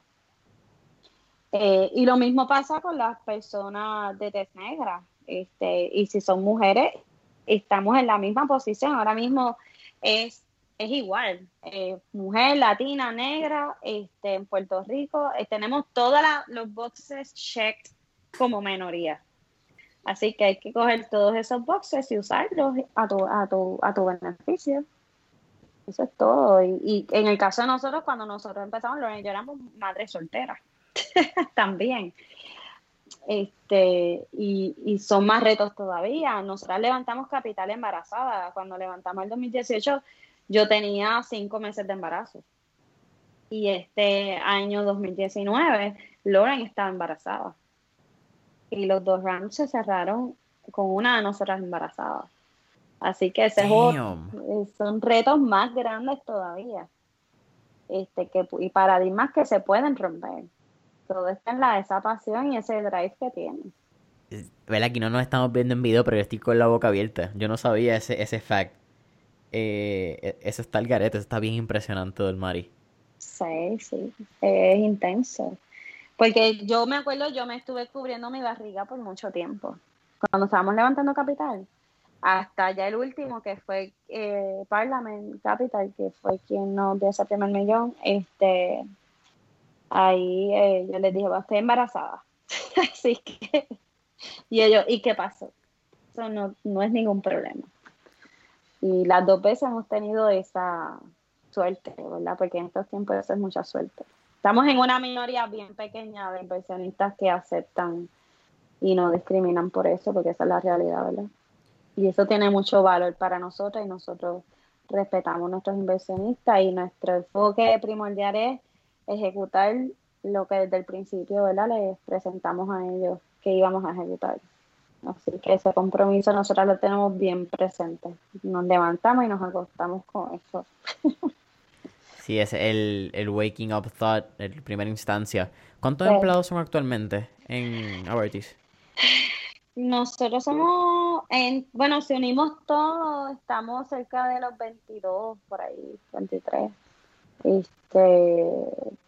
Eh, y lo mismo pasa con las personas de tez negra. Este, y si son mujeres, estamos en la misma posición. Ahora mismo es, es igual. Eh, mujer, latina, negra, este, en Puerto Rico, eh, tenemos todos los boxes checked como minoría. Así que hay que coger todos esos boxes y usarlos a tu, a tu, a tu beneficio. Eso es todo. Y, en el caso de nosotros, cuando nosotros empezamos, yo éramos madres solteras también. Este, y, y, son más retos todavía. Nosotras levantamos capital embarazada. Cuando levantamos el 2018, yo tenía cinco meses de embarazo. Y este año 2019, Lauren estaba embarazada y los dos rounds se cerraron con una de nosotras embarazadas. Así que ese eh, son retos más grandes todavía. Este, que, y paradigmas que se pueden romper. Todo está en la esa pasión y ese drive que tienen. Vela, aquí no nos estamos viendo en video, pero yo estoy con la boca abierta. Yo no sabía ese, ese fact. Eh, e, eso está el garete, está bien impresionante del Mari. Sí, sí, es intenso. Porque yo me acuerdo, yo me estuve cubriendo mi barriga por mucho tiempo. Cuando estábamos levantando capital, hasta ya el último, que fue eh, Parliament Capital, que fue quien nos dio ese primer millón, este, ahí eh, yo les dije, va, estoy embarazada. Así que, y ellos, ¿y qué pasó? Eso no, no es ningún problema. Y las dos veces hemos tenido esa suerte, ¿verdad? Porque en estos tiempos eso es mucha suerte estamos en una minoría bien pequeña de inversionistas que aceptan y no discriminan por eso, porque esa es la realidad, ¿verdad? Y eso tiene mucho valor para nosotros y nosotros respetamos nuestros inversionistas y nuestro enfoque primordial es ejecutar lo que desde el principio, ¿verdad? Les presentamos a ellos que íbamos a ejecutar. Así que ese compromiso nosotros lo tenemos bien presente. Nos levantamos y nos acostamos con eso. sí, es el, el waking up thought, en primera instancia. ¿Cuántos empleados son actualmente en Avertis? Nosotros somos, en, bueno, si unimos todos, estamos cerca de los 22, por ahí, 23. Este,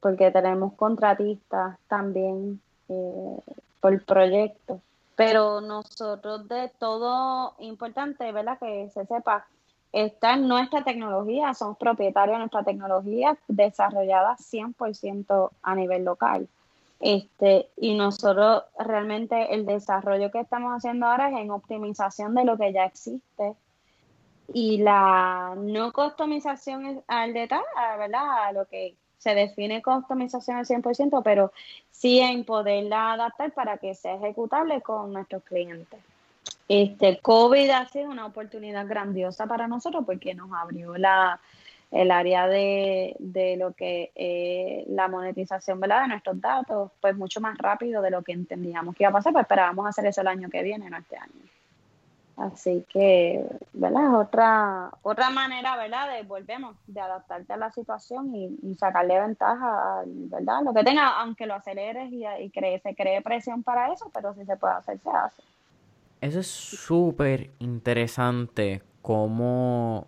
porque tenemos contratistas también eh, por proyectos. Pero nosotros de todo importante, ¿verdad? Que se sepa, está nuestra tecnología, somos propietarios de nuestra tecnología desarrollada 100% a nivel local. Este, y nosotros realmente el desarrollo que estamos haciendo ahora es en optimización de lo que ya existe y la no customización al detalle, ¿verdad? A lo que se define customización al 100%, pero sí en poderla adaptar para que sea ejecutable con nuestros clientes. Este COVID ha sido una oportunidad grandiosa para nosotros porque nos abrió la, el área de, de lo que eh, la monetización ¿verdad? de nuestros datos, pues mucho más rápido de lo que entendíamos que iba a pasar, pues esperábamos hacer eso el año que viene, no este año. Así que, ¿verdad? Es otra, otra manera, ¿verdad? De, volvemos, de adaptarte a la situación y, sacarle ventaja, ¿verdad? Lo que tenga, aunque lo aceleres y, y cree, se cree presión para eso, pero si se puede hacer, se hace. Eso es súper interesante, cómo,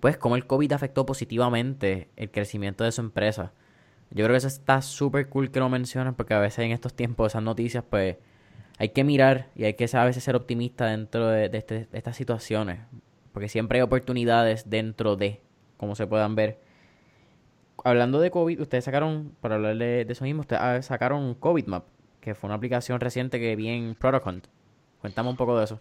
pues, cómo el COVID afectó positivamente el crecimiento de su empresa. Yo creo que eso está súper cool que lo mencionen, porque a veces en estos tiempos esas noticias, pues, hay que mirar y hay que a veces ser optimista dentro este, de, estas situaciones, porque siempre hay oportunidades dentro de, como se puedan ver. Hablando de COVID, ustedes sacaron, para hablar de, eso mismo, ustedes ah, sacaron COVID Map, que fue una aplicación reciente que vi en Product Hunt. Cuéntame un poco de eso.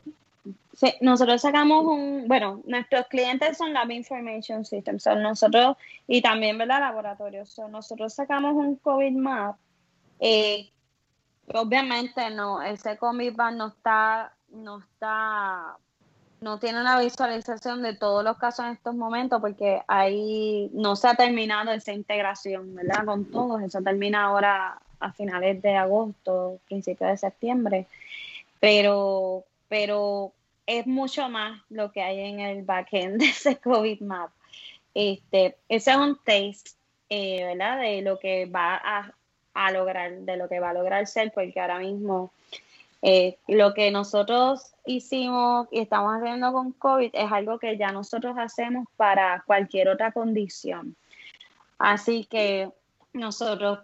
Sí, nosotros sacamos un, bueno, nuestros clientes son Lab Information System, son nosotros, y también, ¿verdad? Laboratorios. nosotros sacamos un COVID Map eh, Obviamente no, ese Comic no está, no está, no tiene una visualización de todos los casos en estos momentos porque ahí no se ha terminado esa integración, ¿verdad? Con todos, eso termina ahora a finales de agosto, principios de septiembre, pero, pero es mucho más lo que hay en el backend de ese COVID Map. Este, ese es un taste, eh, ¿verdad? De lo que va a a lograr, de lo que va a lograr ser, porque ahora mismo eh, lo que nosotros hicimos y estamos haciendo con COVID es algo que ya nosotros hacemos para cualquier otra condición. Así que nosotros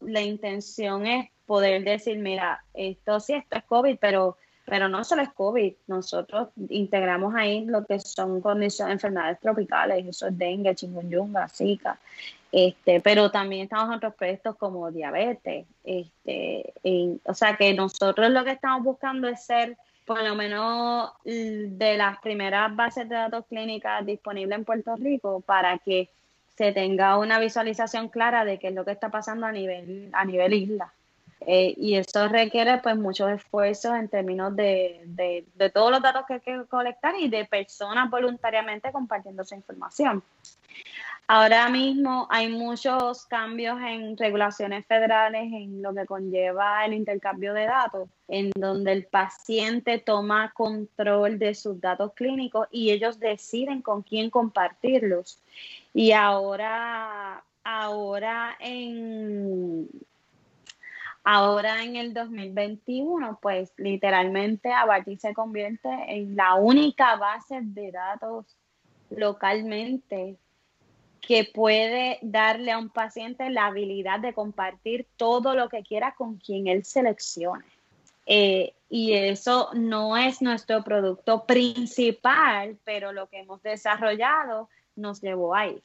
la intención es poder decir, mira, esto sí, esto es COVID, pero, pero no solo es COVID, nosotros integramos ahí lo que son condiciones, enfermedades tropicales, eso es dengue, chikungunya, zika, este, pero también estamos en otros proyectos como diabetes. Este, o sea que nosotros lo que estamos buscando es ser por lo menos de las primeras bases de datos clínicas disponibles en Puerto Rico para que se tenga una visualización clara de qué es lo que está pasando a nivel, a nivel isla. Eh, y eso requiere pues muchos esfuerzos en términos de, de, de, todos los datos que hay que colectar y de personas voluntariamente compartiendo esa información. Ahora mismo hay muchos cambios en regulaciones federales en lo que conlleva el intercambio de datos, en donde el paciente toma control de sus datos clínicos y ellos deciden con quién compartirlos. Y ahora, ahora en Ahora en el 2021, pues literalmente Abarty se convierte en la única base de datos localmente que puede darle a un paciente la habilidad de compartir todo lo que quiera con quien él seleccione. Eh, y eso no es nuestro producto principal, pero lo que hemos desarrollado nos llevó ahí.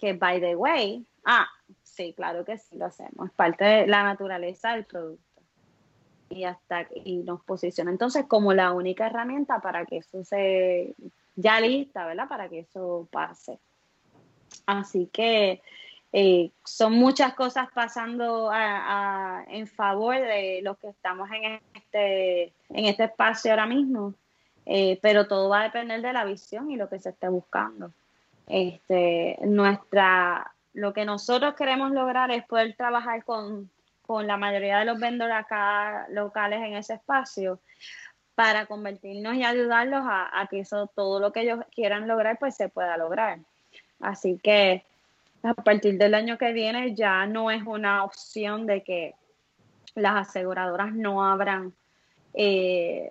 Que, by the way, ah, sí, claro que sí lo hacemos, es parte de la naturaleza del producto. Y hasta y nos posiciona entonces como la única herramienta para que eso se ya lista, ¿verdad? Para que eso pase. Así que eh, son muchas cosas pasando en favor de los que estamos en este, en este espacio ahora mismo, eh, pero todo va a depender de la visión y lo que se esté buscando. Este, nuestra, lo que nosotros queremos lograr es poder trabajar con, la mayoría de los vendedores acá locales en ese espacio para convertirnos y ayudarlos a, a que eso, todo lo que ellos quieran lograr, pues se pueda lograr. Así que a partir del año que viene ya no es una opción de que las aseguradoras no abran eh,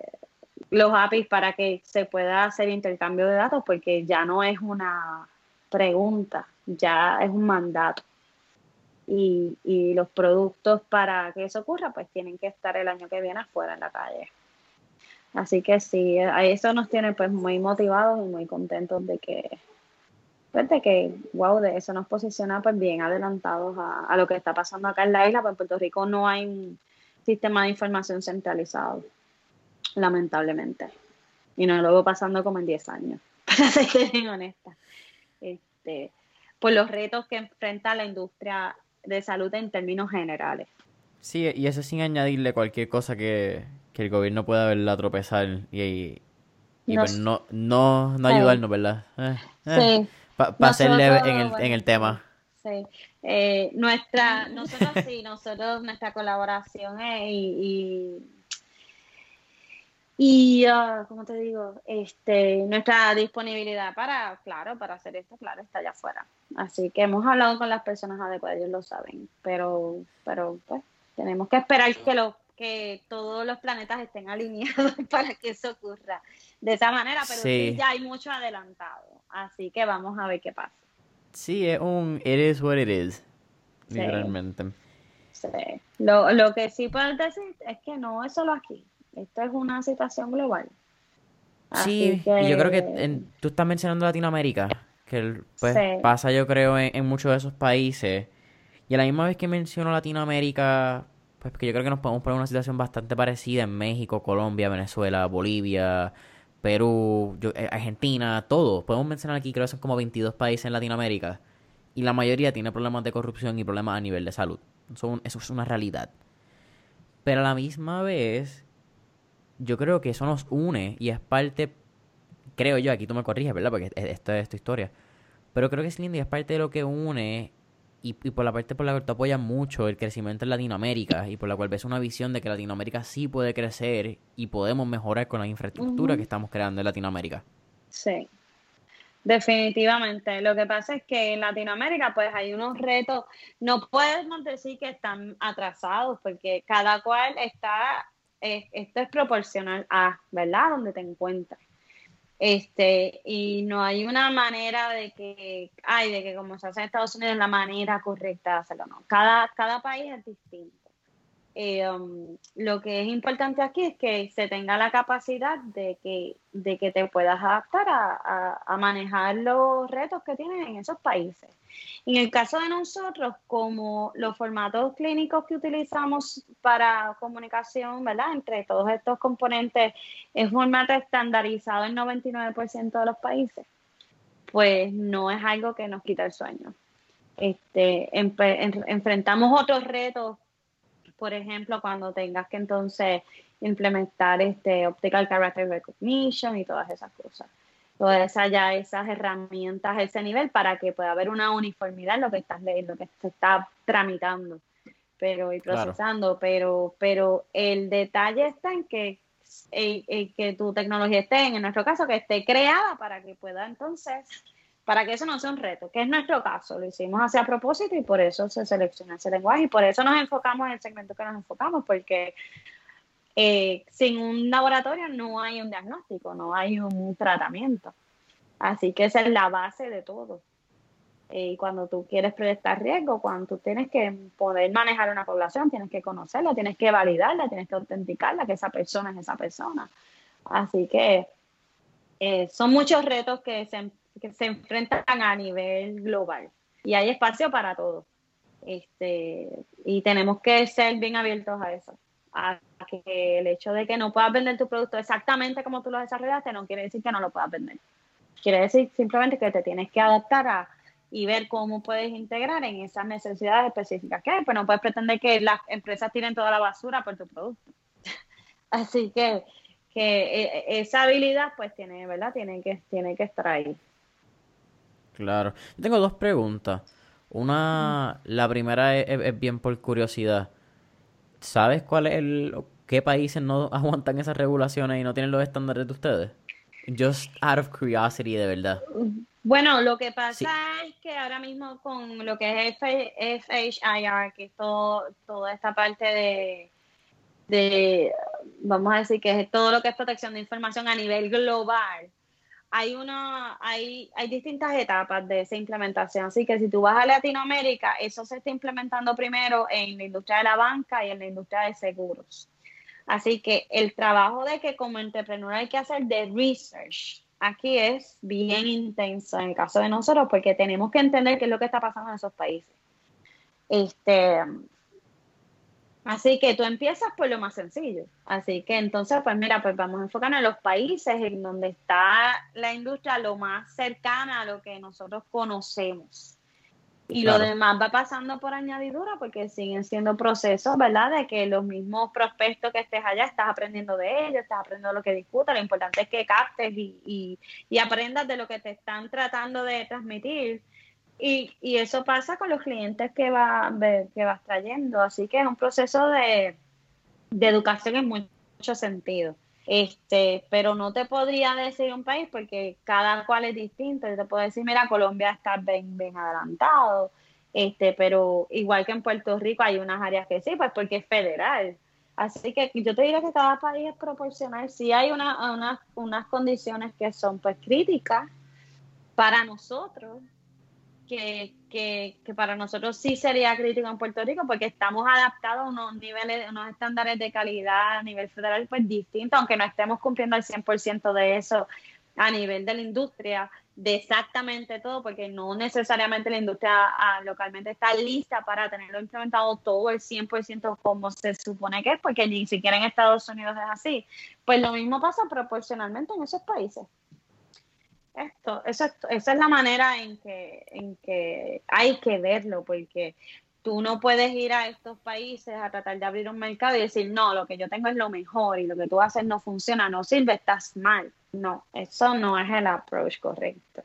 los APIs para que se pueda hacer intercambio de datos, porque ya no es una pregunta, ya es un mandato. Y, y los productos para que eso ocurra, pues tienen que estar el año que viene afuera en la calle. Así que sí, a eso nos tiene pues muy motivados y muy contentos de que de que, wow, de eso nos posiciona pues bien adelantados a, lo que está pasando acá en la isla, pues en Puerto Rico no hay un sistema de información centralizado, lamentablemente. Y no lo veo pasando como en 10 años, para ser bien honesta. Este, por los retos que enfrenta la industria de salud en términos generales. Sí, y eso sin añadirle cualquier cosa que, el gobierno pueda verla tropezar y, y no, pues no, no, ayudarnos, ¿verdad? Eh, eh. Sí, para hacerle en el, en el tema. Sí. Eh, nuestra, nosotros sí, nosotros, nuestra colaboración es y, y, ah, ¿cómo te digo? Este, nuestra disponibilidad para, claro, para hacer esto, claro, está allá afuera. Así que hemos hablado con las personas adecuadas, ellos lo saben, pero, pero pues tenemos que esperar que lo, que todos los planetas estén alineados para que eso ocurra de esa manera, pero sí. ya hay mucho adelantado, así que vamos a ver qué pasa. Sí, es un it is what it is, literalmente. Sí. Lo, lo que sí puedes decir es que no es solo aquí, esto es una situación global. sí, y yo creo que tú estás mencionando Latinoamérica, que pues, pasa yo creo en, en, muchos de esos países, y a la misma vez que menciono Latinoamérica, pues que yo creo que nos podemos poner en una situación bastante parecida en México, Colombia, Venezuela, Bolivia, Perú, eh, Argentina, todo. Podemos mencionar aquí, creo que son como 22 países en Latinoamérica. Y la mayoría tiene problemas de corrupción y problemas a nivel de salud. Eso, eso es una realidad. Pero a la misma vez, yo creo que eso nos une y es parte, creo yo, aquí tú me corriges, ¿verdad? Porque esto es tu historia. Pero creo que es lindo y es parte de lo que une y, por la parte por la cual tú apoyas mucho el crecimiento en Latinoamérica y por la cual ves una visión de que Latinoamérica sí puede crecer y podemos mejorar con la infraestructura que estamos creando en Latinoamérica. Sí, definitivamente. Lo que pasa es que en Latinoamérica pues hay unos retos, no podemos decir que están atrasados porque cada cual está, esto es proporcional a, ¿verdad? Donde te encuentras. Este, y no hay una manera de que, ay, de que como se hace en Estados Unidos, la manera correcta de hacerlo, no. Cada, cada país es distinto. Eh, um, lo que es importante aquí es que se tenga la capacidad de que, de que te puedas adaptar a, manejar los retos que tienen en esos países. En el caso de nosotros, como los formatos clínicos que utilizamos para comunicación, ¿verdad? Entre todos estos componentes, es formato estandarizado en 99% de los países, pues no es algo que nos quita el sueño. Este, enfrentamos otros retos por ejemplo, cuando tengas que entonces implementar este optical character recognition y todas esas cosas. Todas esas ya esas herramientas, ese nivel para que pueda haber una uniformidad en lo que estás leyendo, lo que se está tramitando pero y procesando, pero pero el detalle está en que que tu tecnología esté, en nuestro caso, que esté creada para que pueda entonces para que eso no sea un reto, que es nuestro caso. Lo hicimos así a propósito y por eso se selecciona ese lenguaje y por eso nos enfocamos en el segmento que nos enfocamos, porque eh, sin un laboratorio no hay un diagnóstico, no hay un tratamiento. Así que esa es la base de todo. Eh, y cuando tú quieres proyectar riesgo, cuando tú tienes que poder manejar una población, tienes que conocerla, tienes que validarla, tienes que autenticarla, que esa persona es esa persona. Así que eh, son muchos retos que se, que se enfrentan a nivel global y hay espacio para todo. Este, y tenemos que ser bien abiertos a eso. A que el hecho de que no puedas vender tu producto exactamente como tú lo desarrollaste no quiere decir que no lo puedas vender. Quiere decir simplemente que te tienes que adaptar a y ver cómo puedes integrar en esas necesidades específicas que hay. Pues no puedes pretender que las empresas tiren toda la basura por tu producto. Así que, que e, esa habilidad pues tiene, ¿verdad? Tiene que, tiene que estar ahí. Claro. Yo tengo dos preguntas. Una, la primera es, bien por curiosidad. ¿Sabes cuál es el, qué países no aguantan esas regulaciones y no tienen los estándares de ustedes? Just out of curiosity, de verdad. Bueno, lo que pasa es que ahora mismo con lo que es FHIR, que es todo, toda esta parte de, de, vamos a decir que es todo lo que es protección de información a nivel global, hay una, hay, hay distintas etapas de esa implementación. Así que si tú vas a Latinoamérica, eso se está implementando primero en la industria de la banca y en la industria de seguros. Así que el trabajo de que como entrepreneur hay que hacer de research aquí es bien intenso en el caso de nosotros porque tenemos que entender qué es lo que está pasando en esos países. Este, Así que tú empiezas por lo más sencillo. Así que entonces, pues mira, pues vamos a enfocarnos en los países en donde está la industria lo más cercana a lo que nosotros conocemos. Y lo demás va pasando por añadidura porque siguen siendo procesos, ¿verdad? De que los mismos prospectos que estés allá estás aprendiendo de ellos, estás aprendiendo lo que discutan. Lo importante es que captes y, y aprendas de lo que te están tratando de transmitir y, y eso pasa con los clientes que, va, que vas trayendo. Así que es un proceso de, educación en mucho sentido. Este, pero no te podría decir un país porque cada cual es distinto. Yo te puedo decir, mira, Colombia está bien, bien adelantado, este, pero igual que en Puerto Rico hay unas áreas que sí, pues porque es federal. Así que yo te diría que cada país es proporcional. Sí hay una, unas condiciones que son pues críticas para nosotros, que, que, que, para nosotros sí sería crítico en Puerto Rico porque estamos adaptados a unos niveles, unos estándares de calidad a nivel federal pues distintos, aunque no estemos cumpliendo el 100% de eso a nivel de la industria, de exactamente todo, porque no necesariamente la industria ah, localmente está lista para tenerlo implementado todo el 100% como se supone que es, porque ni siquiera en Estados Unidos es así. Pues lo mismo pasa proporcionalmente en esos países esto, esa es la manera en que, en que hay que verlo, porque tú no puedes ir a estos países a tratar de abrir un mercado y decir, no, lo que yo tengo es lo mejor y lo que tú haces no funciona, no sirve, estás mal. No, eso no es el approach correcto.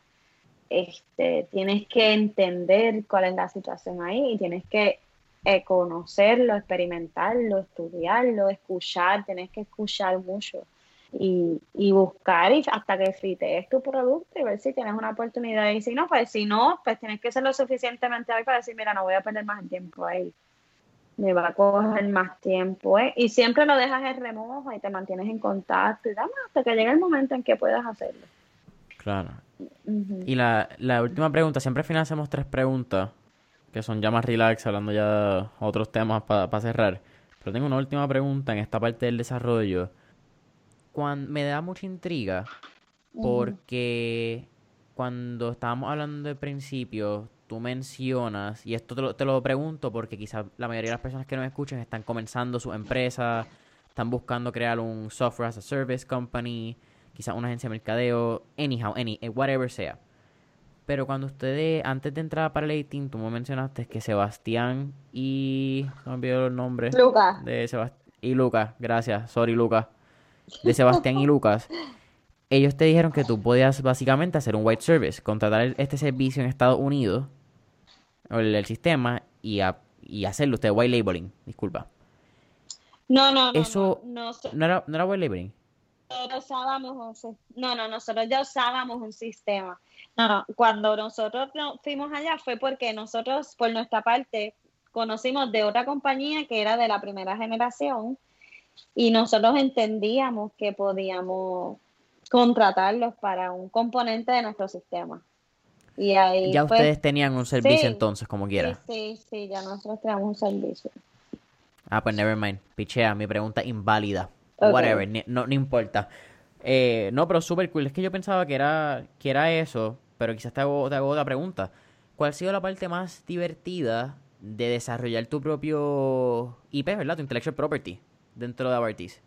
Este, tienes que entender cuál es la situación ahí y tienes que eh, conocerlo, experimentarlo, estudiarlo, escuchar, tienes que escuchar mucho y, y buscar y hasta que frites tu producto y ver si tienes una oportunidad y si no, pues si no, pues tienes que ser lo suficientemente ahí para decir, mira, no voy a perder más tiempo ahí. Me va a coger más tiempo, ¿eh? Y siempre lo dejas en remojo y te mantienes en contacto y dame hasta que llegue el momento en que puedas hacerlo. Claro. Y la, la última pregunta, siempre al final hacemos tres preguntas, que son ya más relax, hablando ya de otros temas para cerrar. Pero tengo una última pregunta en esta parte del desarrollo me da mucha intriga porque cuando estábamos hablando de principio, tú mencionas, y esto te lo, te lo pregunto porque quizás la mayoría de las personas que nos escuchan están comenzando su empresa, están buscando crear un software as a service company, quizás una agencia de mercadeo, anyhow, any, eh, whatever sea. Pero cuando ustedes, antes de entrar para el 18, tú me mencionaste que Sebastián y... No me olvidó el nombre. Lucas. De Sebastián. Y Lucas, gracias. Sorry, Lucas de Sebastián y Lucas, ellos te dijeron que tú podías básicamente hacer un white service, contratar este servicio en Estados Unidos, o el, sistema, y, y hacerlo usted, white labeling, disculpa. No, no, no. Eso no, no, era, no era white labeling. no, no, nosotros ya usábamos un sistema. No, no, cuando nosotros fuimos allá fue porque nosotros, por nuestra parte, conocimos de otra compañía que era de la primera generación, y nosotros entendíamos que podíamos contratarlos para un componente de nuestro sistema. Y ahí ya ustedes tenían un servicio entonces, como quiera. Sí, sí, ya nosotros teníamos un servicio. Ah, pues never mind. Pichea, mi pregunta inválida. Whatever, no, no importa. Eh, no, pero súper cool. Es que yo pensaba que era, que era eso, pero quizás te hago, te hago otra pregunta. ¿Cuál ha sido la parte más divertida de desarrollar tu propio IP, ¿verdad? Tu intellectual property dentro de Abartis?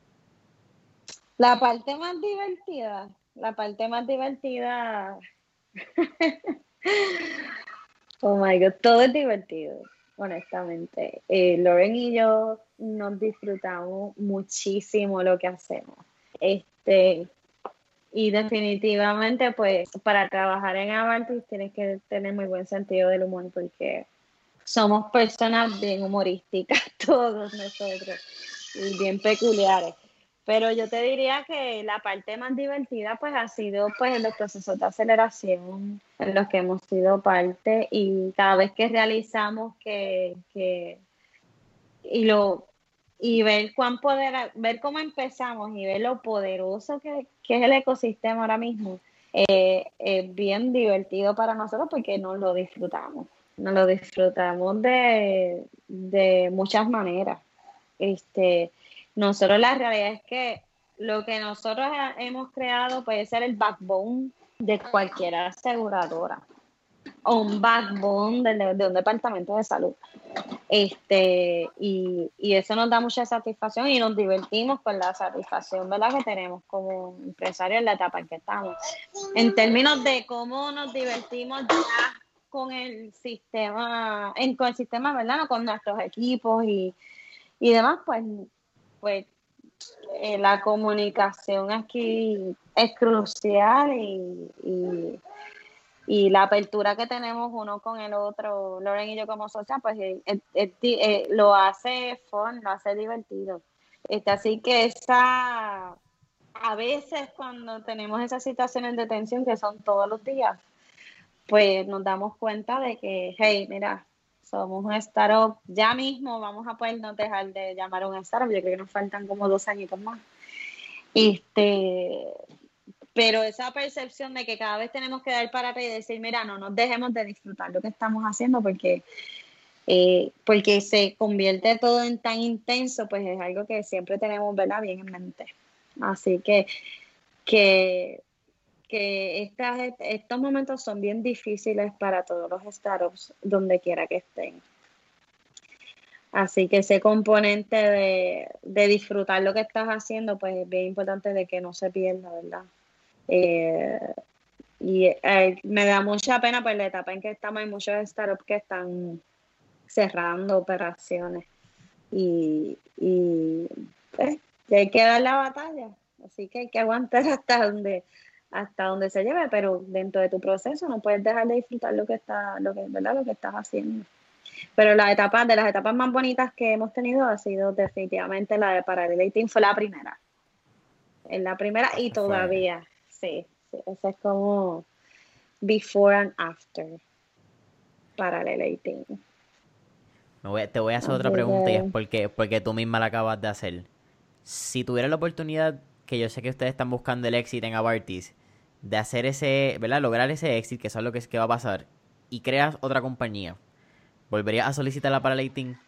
La parte más divertida, la parte más divertida. Oh my god, todo es divertido, honestamente. Eh, Lauren y yo nos disfrutamos muchísimo lo que hacemos. Este, y definitivamente, pues, para trabajar en Avantis tienes que tener muy buen sentido del humor porque somos personas bien humorísticas, todos nosotros, bien peculiares. Pero yo te diría que la parte más divertida pues ha sido pues los procesos de aceleración en los que hemos sido parte y cada vez que realizamos que, que y lo y ver cuán poder, ver cómo empezamos y ver lo poderoso que, es el ecosistema ahora mismo, eh, es bien divertido para nosotros porque nos lo disfrutamos. Nos lo disfrutamos de, de muchas maneras. Este, nosotros la realidad es que lo que nosotros hemos creado puede ser el backbone de cualquier aseguradora o un backbone de, un departamento de salud. Este, y, y, eso nos da mucha satisfacción y nos divertimos con la satisfacción ¿verdad? que tenemos como empresarios en la etapa en que estamos. En términos de cómo nos divertimos ya con el sistema, en, con el sistema, ¿verdad? Con nuestros equipos y, y demás, pues pues eh, la comunicación aquí es crucial y, y, la apertura que tenemos uno con el otro, Loren y yo como socios, pues eh, eh, lo hace fun, lo hace divertido. Este, así que esa, a veces cuando tenemos esas situaciones de tensión que son todos los días, pues nos damos cuenta de que, hey, mira, somos un startup. Ya mismo vamos a poder no dejar de llamar un startup. Yo creo que nos faltan como dos añitos más. Este, pero esa percepción de que cada vez tenemos que dar para y decir, mira, no nos dejemos de disfrutar lo que estamos haciendo porque, eh, porque se convierte todo en tan intenso, pues es algo que siempre tenemos, ¿verdad? Bien en mente. Así que, que que estos momentos son bien difíciles para todos los startups, donde quiera que estén. Así que ese componente de, disfrutar lo que estás haciendo, pues es bien importante de que no se pierda, ¿verdad? Eh, y eh, me da mucha pena por la etapa en que estamos. Hay muchos startups que están cerrando operaciones y, y pues, hay que dar la batalla. Así que hay que aguantar hasta donde hasta donde se lleve, pero dentro de tu proceso no puedes dejar de disfrutar lo que está, lo que, ¿verdad? Lo que estás haciendo. Pero la etapa, de las etapas más bonitas que hemos tenido ha sido definitivamente la de Parallelating, fue la primera. En la primera y todavía, sí, sí, esa es como before and after Parallelating. te voy a hacer otra pregunta y es porque, porque tú misma la acabas de hacer. Si tuvieras la oportunidad que yo sé que ustedes están buscando el éxito en Abartis, de hacer ese, ¿verdad? Lograr ese éxito, que eso es lo que, que va a pasar, y creas otra compañía, ¿volverías a solicitarla para LinkedIn?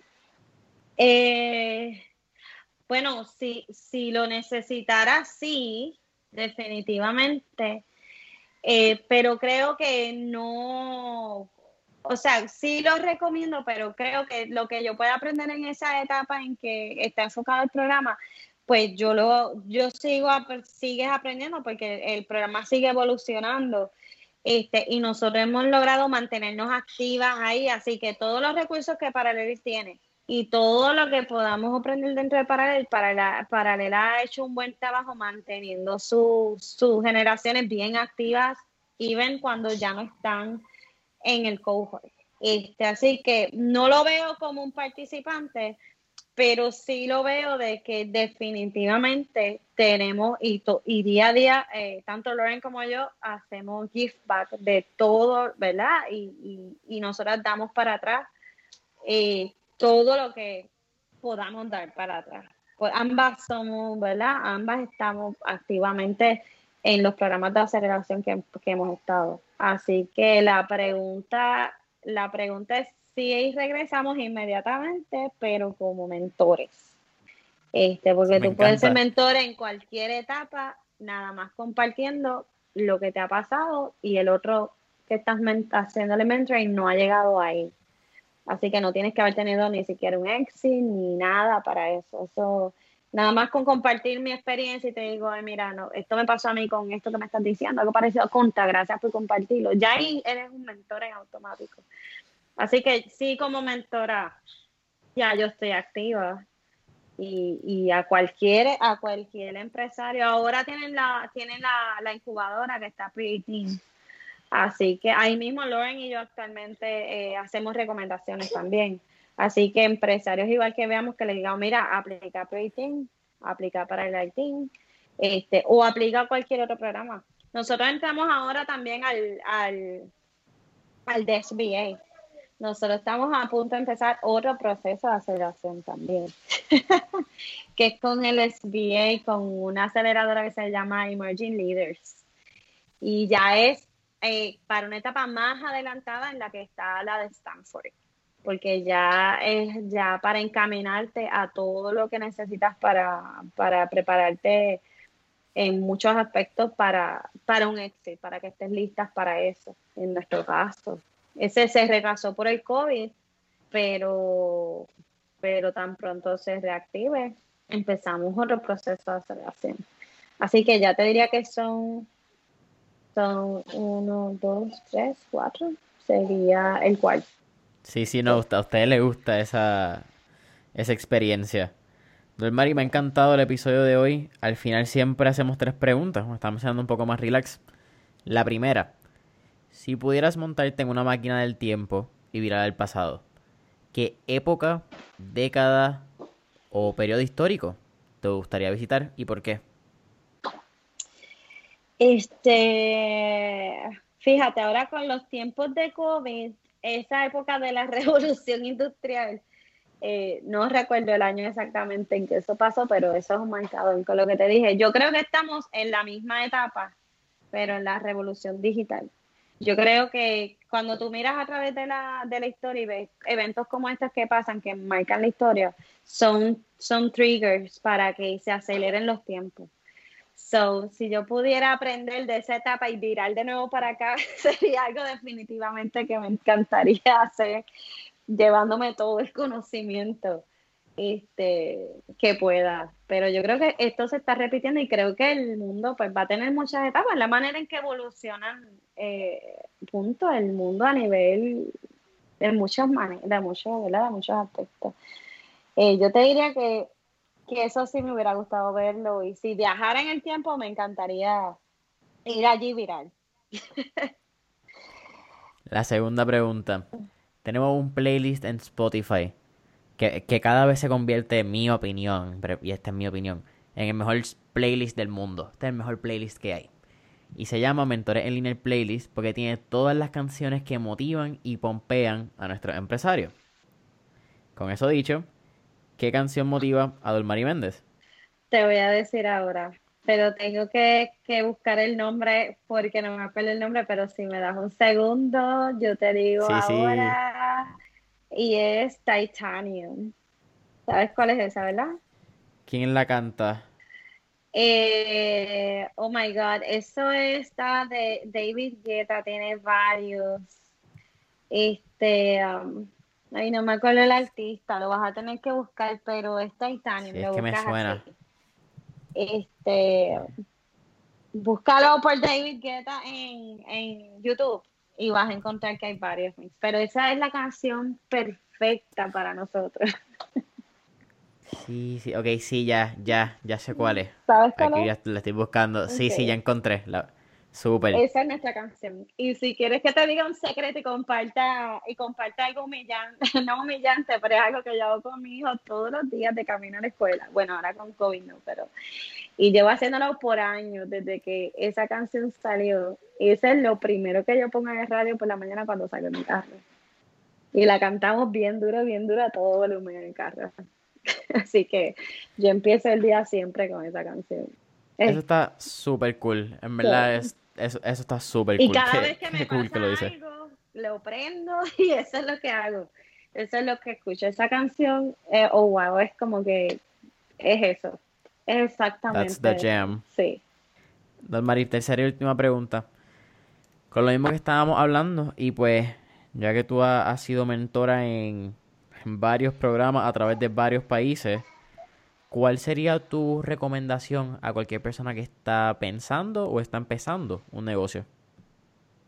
Eh, bueno, si, si lo necesitara, sí, definitivamente. Eh, pero creo que no, o sea, sí lo recomiendo, pero creo que lo que yo pueda aprender en esa etapa en que está enfocado el programa, pues yo lo, yo sigo, sigues aprendiendo porque el programa sigue evolucionando. Este, y nosotros hemos logrado mantenernos activas ahí, así que todos los recursos que Paralelis tiene y todo lo que podamos aprender dentro de Paralel, Paralel, ha hecho un buen trabajo manteniendo sus generaciones bien activas, y ven cuando ya no están en el cohort. Este, así que no lo veo como un participante, pero sí lo veo de que definitivamente tenemos y, y día a día, eh, tanto Lauren como yo, hacemos gift back de todo, ¿verdad? Y, y, nosotras damos para atrás eh, todo lo que podamos dar para atrás. Pues ambas somos, ¿verdad? Ambas estamos activamente en los programas de aceleración que, que hemos estado. Así que la pregunta, la pregunta es sí regresamos inmediatamente, pero como mentores. Este, porque tú puedes ser mentor en cualquier etapa, nada más compartiendo lo que te ha pasado y el otro que estás haciéndole mentoring no ha llegado ahí. Así que no tienes que haber tenido ni siquiera un exit ni nada para eso. Eso nada más con compartir mi experiencia y te digo, mira, no, esto me pasó a mí con esto que me estás diciendo, algo parecido, conta, gracias por compartirlo. Ya ahí eres un mentor en automático. Así que sí, como mentora, ya yo estoy activa. Y, y a cualquier a cualquier empresario ahora tienen la tienen la, incubadora que está pre así que ahí mismo Lauren y yo actualmente eh, hacemos recomendaciones también. Así que empresarios igual que veamos que le digamos mira aplica pre aplica para el ITIN este o aplica cualquier otro programa nosotros entramos ahora también al al al nosotros estamos a punto de empezar otro proceso de aceleración también, que es con el SBA, con una aceleradora que se llama Emerging Leaders. Y ya es eh, para una etapa más adelantada en la que está la de Stanford, porque ya es ya para encaminarte a todo lo que necesitas para, para prepararte en muchos aspectos para, para un éxito, para que estés listas para eso, en nuestro caso. Ese se retrasó por el COVID, pero, pero tan pronto se reactive, empezamos otro proceso de aceleración. Así que ya te diría que son, son uno, dos, tres, cuatro, sería el cuarto. Sí, sí, no, a usted le gusta esa, esa experiencia. Mari, me ha encantado el episodio de hoy. Al final siempre hacemos tres preguntas, estamos haciendo un poco más relax. La primera, si pudieras montarte en una máquina del tiempo y virar al pasado, ¿qué época, década o periodo histórico te gustaría visitar y por qué? Este, fíjate, ahora con los tiempos de COVID, esa época de la revolución industrial, eh, no recuerdo el año exactamente en que eso pasó, pero eso es un marcador con lo que te dije. Yo creo que estamos en la misma etapa, pero en la revolución digital. Yo creo que cuando tú miras a través de la, de la historia y ves eventos como estos que pasan, que marcan la historia, son, son triggers para que se aceleren los tiempos. So, si yo pudiera aprender de esa etapa y virar de nuevo para acá, sería algo definitivamente que me encantaría hacer, llevándome todo el conocimiento este, que pueda. Pero yo creo que esto se está repitiendo y creo que el mundo pues va a tener muchas etapas, la manera en que evolucionan eh, el mundo a nivel de muchos de muchos. De muchos aspectos. Eh, yo te diría que, que eso sí me hubiera gustado verlo y si viajara en el tiempo me encantaría ir allí viral. La segunda pregunta. Tenemos un playlist en Spotify que, cada vez se convierte, en mi opinión, y esta es mi opinión, en el mejor playlist del mundo. Este es el mejor playlist que hay. Y se llama Mentores en Línea Playlist porque tiene todas las canciones que motivan y pompean a nuestros empresarios. Con eso dicho, ¿qué canción motiva a Dolmari Méndez? Te voy a decir ahora, pero tengo que, buscar el nombre porque no me acuerdo el nombre, pero si me das un segundo, yo te digo ahora y es Titanium. ¿Sabes cuál es esa, verdad? ¿Quién la canta? Eh, oh my god, eso está de David Guetta, tiene varios. Este, um, ay, no me acuerdo el artista, lo vas a tener que buscar, pero es Titanium. es que me suena. Este, búscalo por David Guetta en, en YouTube y vas a encontrar que hay varios Pero esa es la canción perfecta para nosotros. Sí, sí, ok, sí, ya, ya, ya sé cuál es. ¿Sabes cuál Aquí ya la estoy buscando. Sí, sí, ya encontré. La... Súper. Esa es nuestra canción. Y si quieres que te diga un secreto y comparta, y comparta algo humillante, no humillante, pero es algo que yo hago con mi hijo todos los días de camino a la escuela. Bueno, ahora con COVID no, pero. Y llevo haciéndolo por años, desde que esa canción salió. Y ese es lo primero que yo pongo en el radio por la mañana cuando salgo de mi carro. Y la cantamos bien duro, bien duro a todo volumen en el carro. Así que yo empiezo el día siempre con esa canción. Eso está súper cool. En verdad, es, eso, eso está súper cool. Y cada vez que me pasa lo algo, lo prendo y eso es lo que hago. Eso es lo que escucho. Esa canción, eh, oh wow, es como que es eso. Es exactamente. That's the jam. Sí. Don Mari, tercera y última pregunta. Con lo mismo que estábamos hablando, y pues, ya que tú has, sido mentora en varios programas a través de varios países, ¿Cuál sería tu recomendación a cualquier persona que está pensando o está empezando un negocio?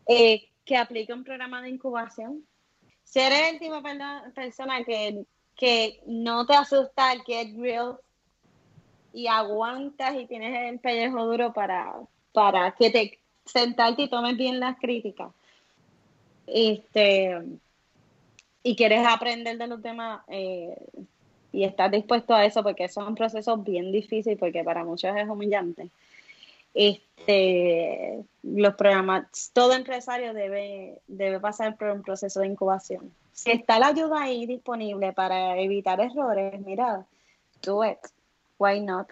Eh, que aplique un programa de incubación, Si eres el tipo de persona que, que no te asusta el get real y aguantas y tienes el pellejo duro para, para que te sentarte y tomes bien las críticas. Este, y quieres aprender de los demás eh, y estás dispuesto a eso porque son procesos bien difíciles porque para muchos es humillante. Este, los programas, todo empresario debe, debe pasar por un proceso de incubación. Si está la ayuda ahí disponible para evitar errores, mira, do it. Why not?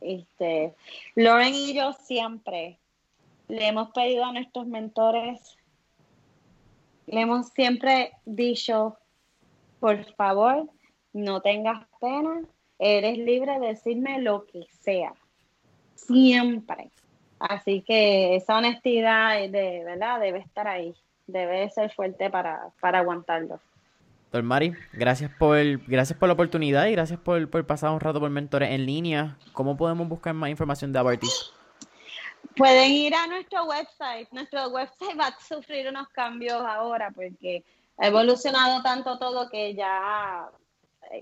Este, Lauren y yo siempre le hemos pedido a nuestros mentores, le hemos siempre dicho, por favor, no tengas pena, eres libre de decirme lo que sea, siempre. Así que esa honestidad de verdad debe estar ahí, debe ser fuerte para, para aguantarlo. Don Mari, gracias por, gracias por la oportunidad y gracias por, por pasar un rato por mentores en línea. ¿Cómo podemos buscar más información de Abartis? Pueden ir a nuestro website. Nuestro website va a sufrir unos cambios ahora porque ha evolucionado tanto todo que ya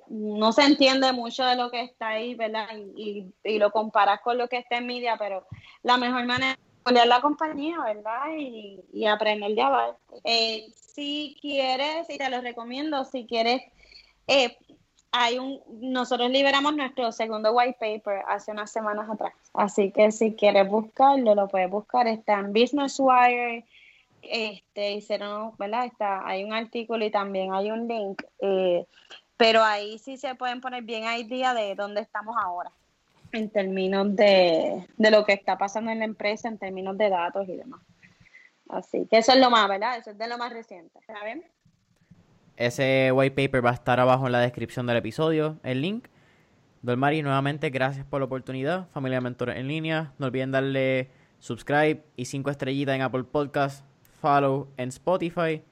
no se entiende mucho de lo que está ahí, ¿verdad? Y, lo comparas con lo que está en media, pero la mejor manera es poner la compañía, ¿verdad? Y, aprender de hablar. Eh, si quieres, y te lo recomiendo, si quieres, eh, hay un, nosotros liberamos nuestro segundo white paper hace unas semanas atrás. Así que si quieres buscarlo, lo puedes buscar. Está en Business Wire. Este, hicieron, ¿verdad? Está, hay un artículo y también hay un link. Eh, pero ahí sí se pueden poner bien ahí día de dónde estamos ahora, en términos de, de lo que está pasando en la empresa, en términos de datos y demás. Así que eso es lo más, ¿verdad? Eso es de lo más reciente. ¿Está bien? Ese white paper va a estar abajo en la descripción del episodio, el link. Dolmari, nuevamente gracias por la oportunidad. Familia Mentores en línea. No olviden darle subscribe y cinco estrellitas en Apple Podcast, follow en Spotify.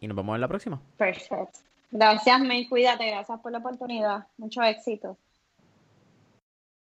Y nos vemos en la próxima. Perfecto. Gracias, May. Cuídate. Gracias por la oportunidad. Mucho éxito.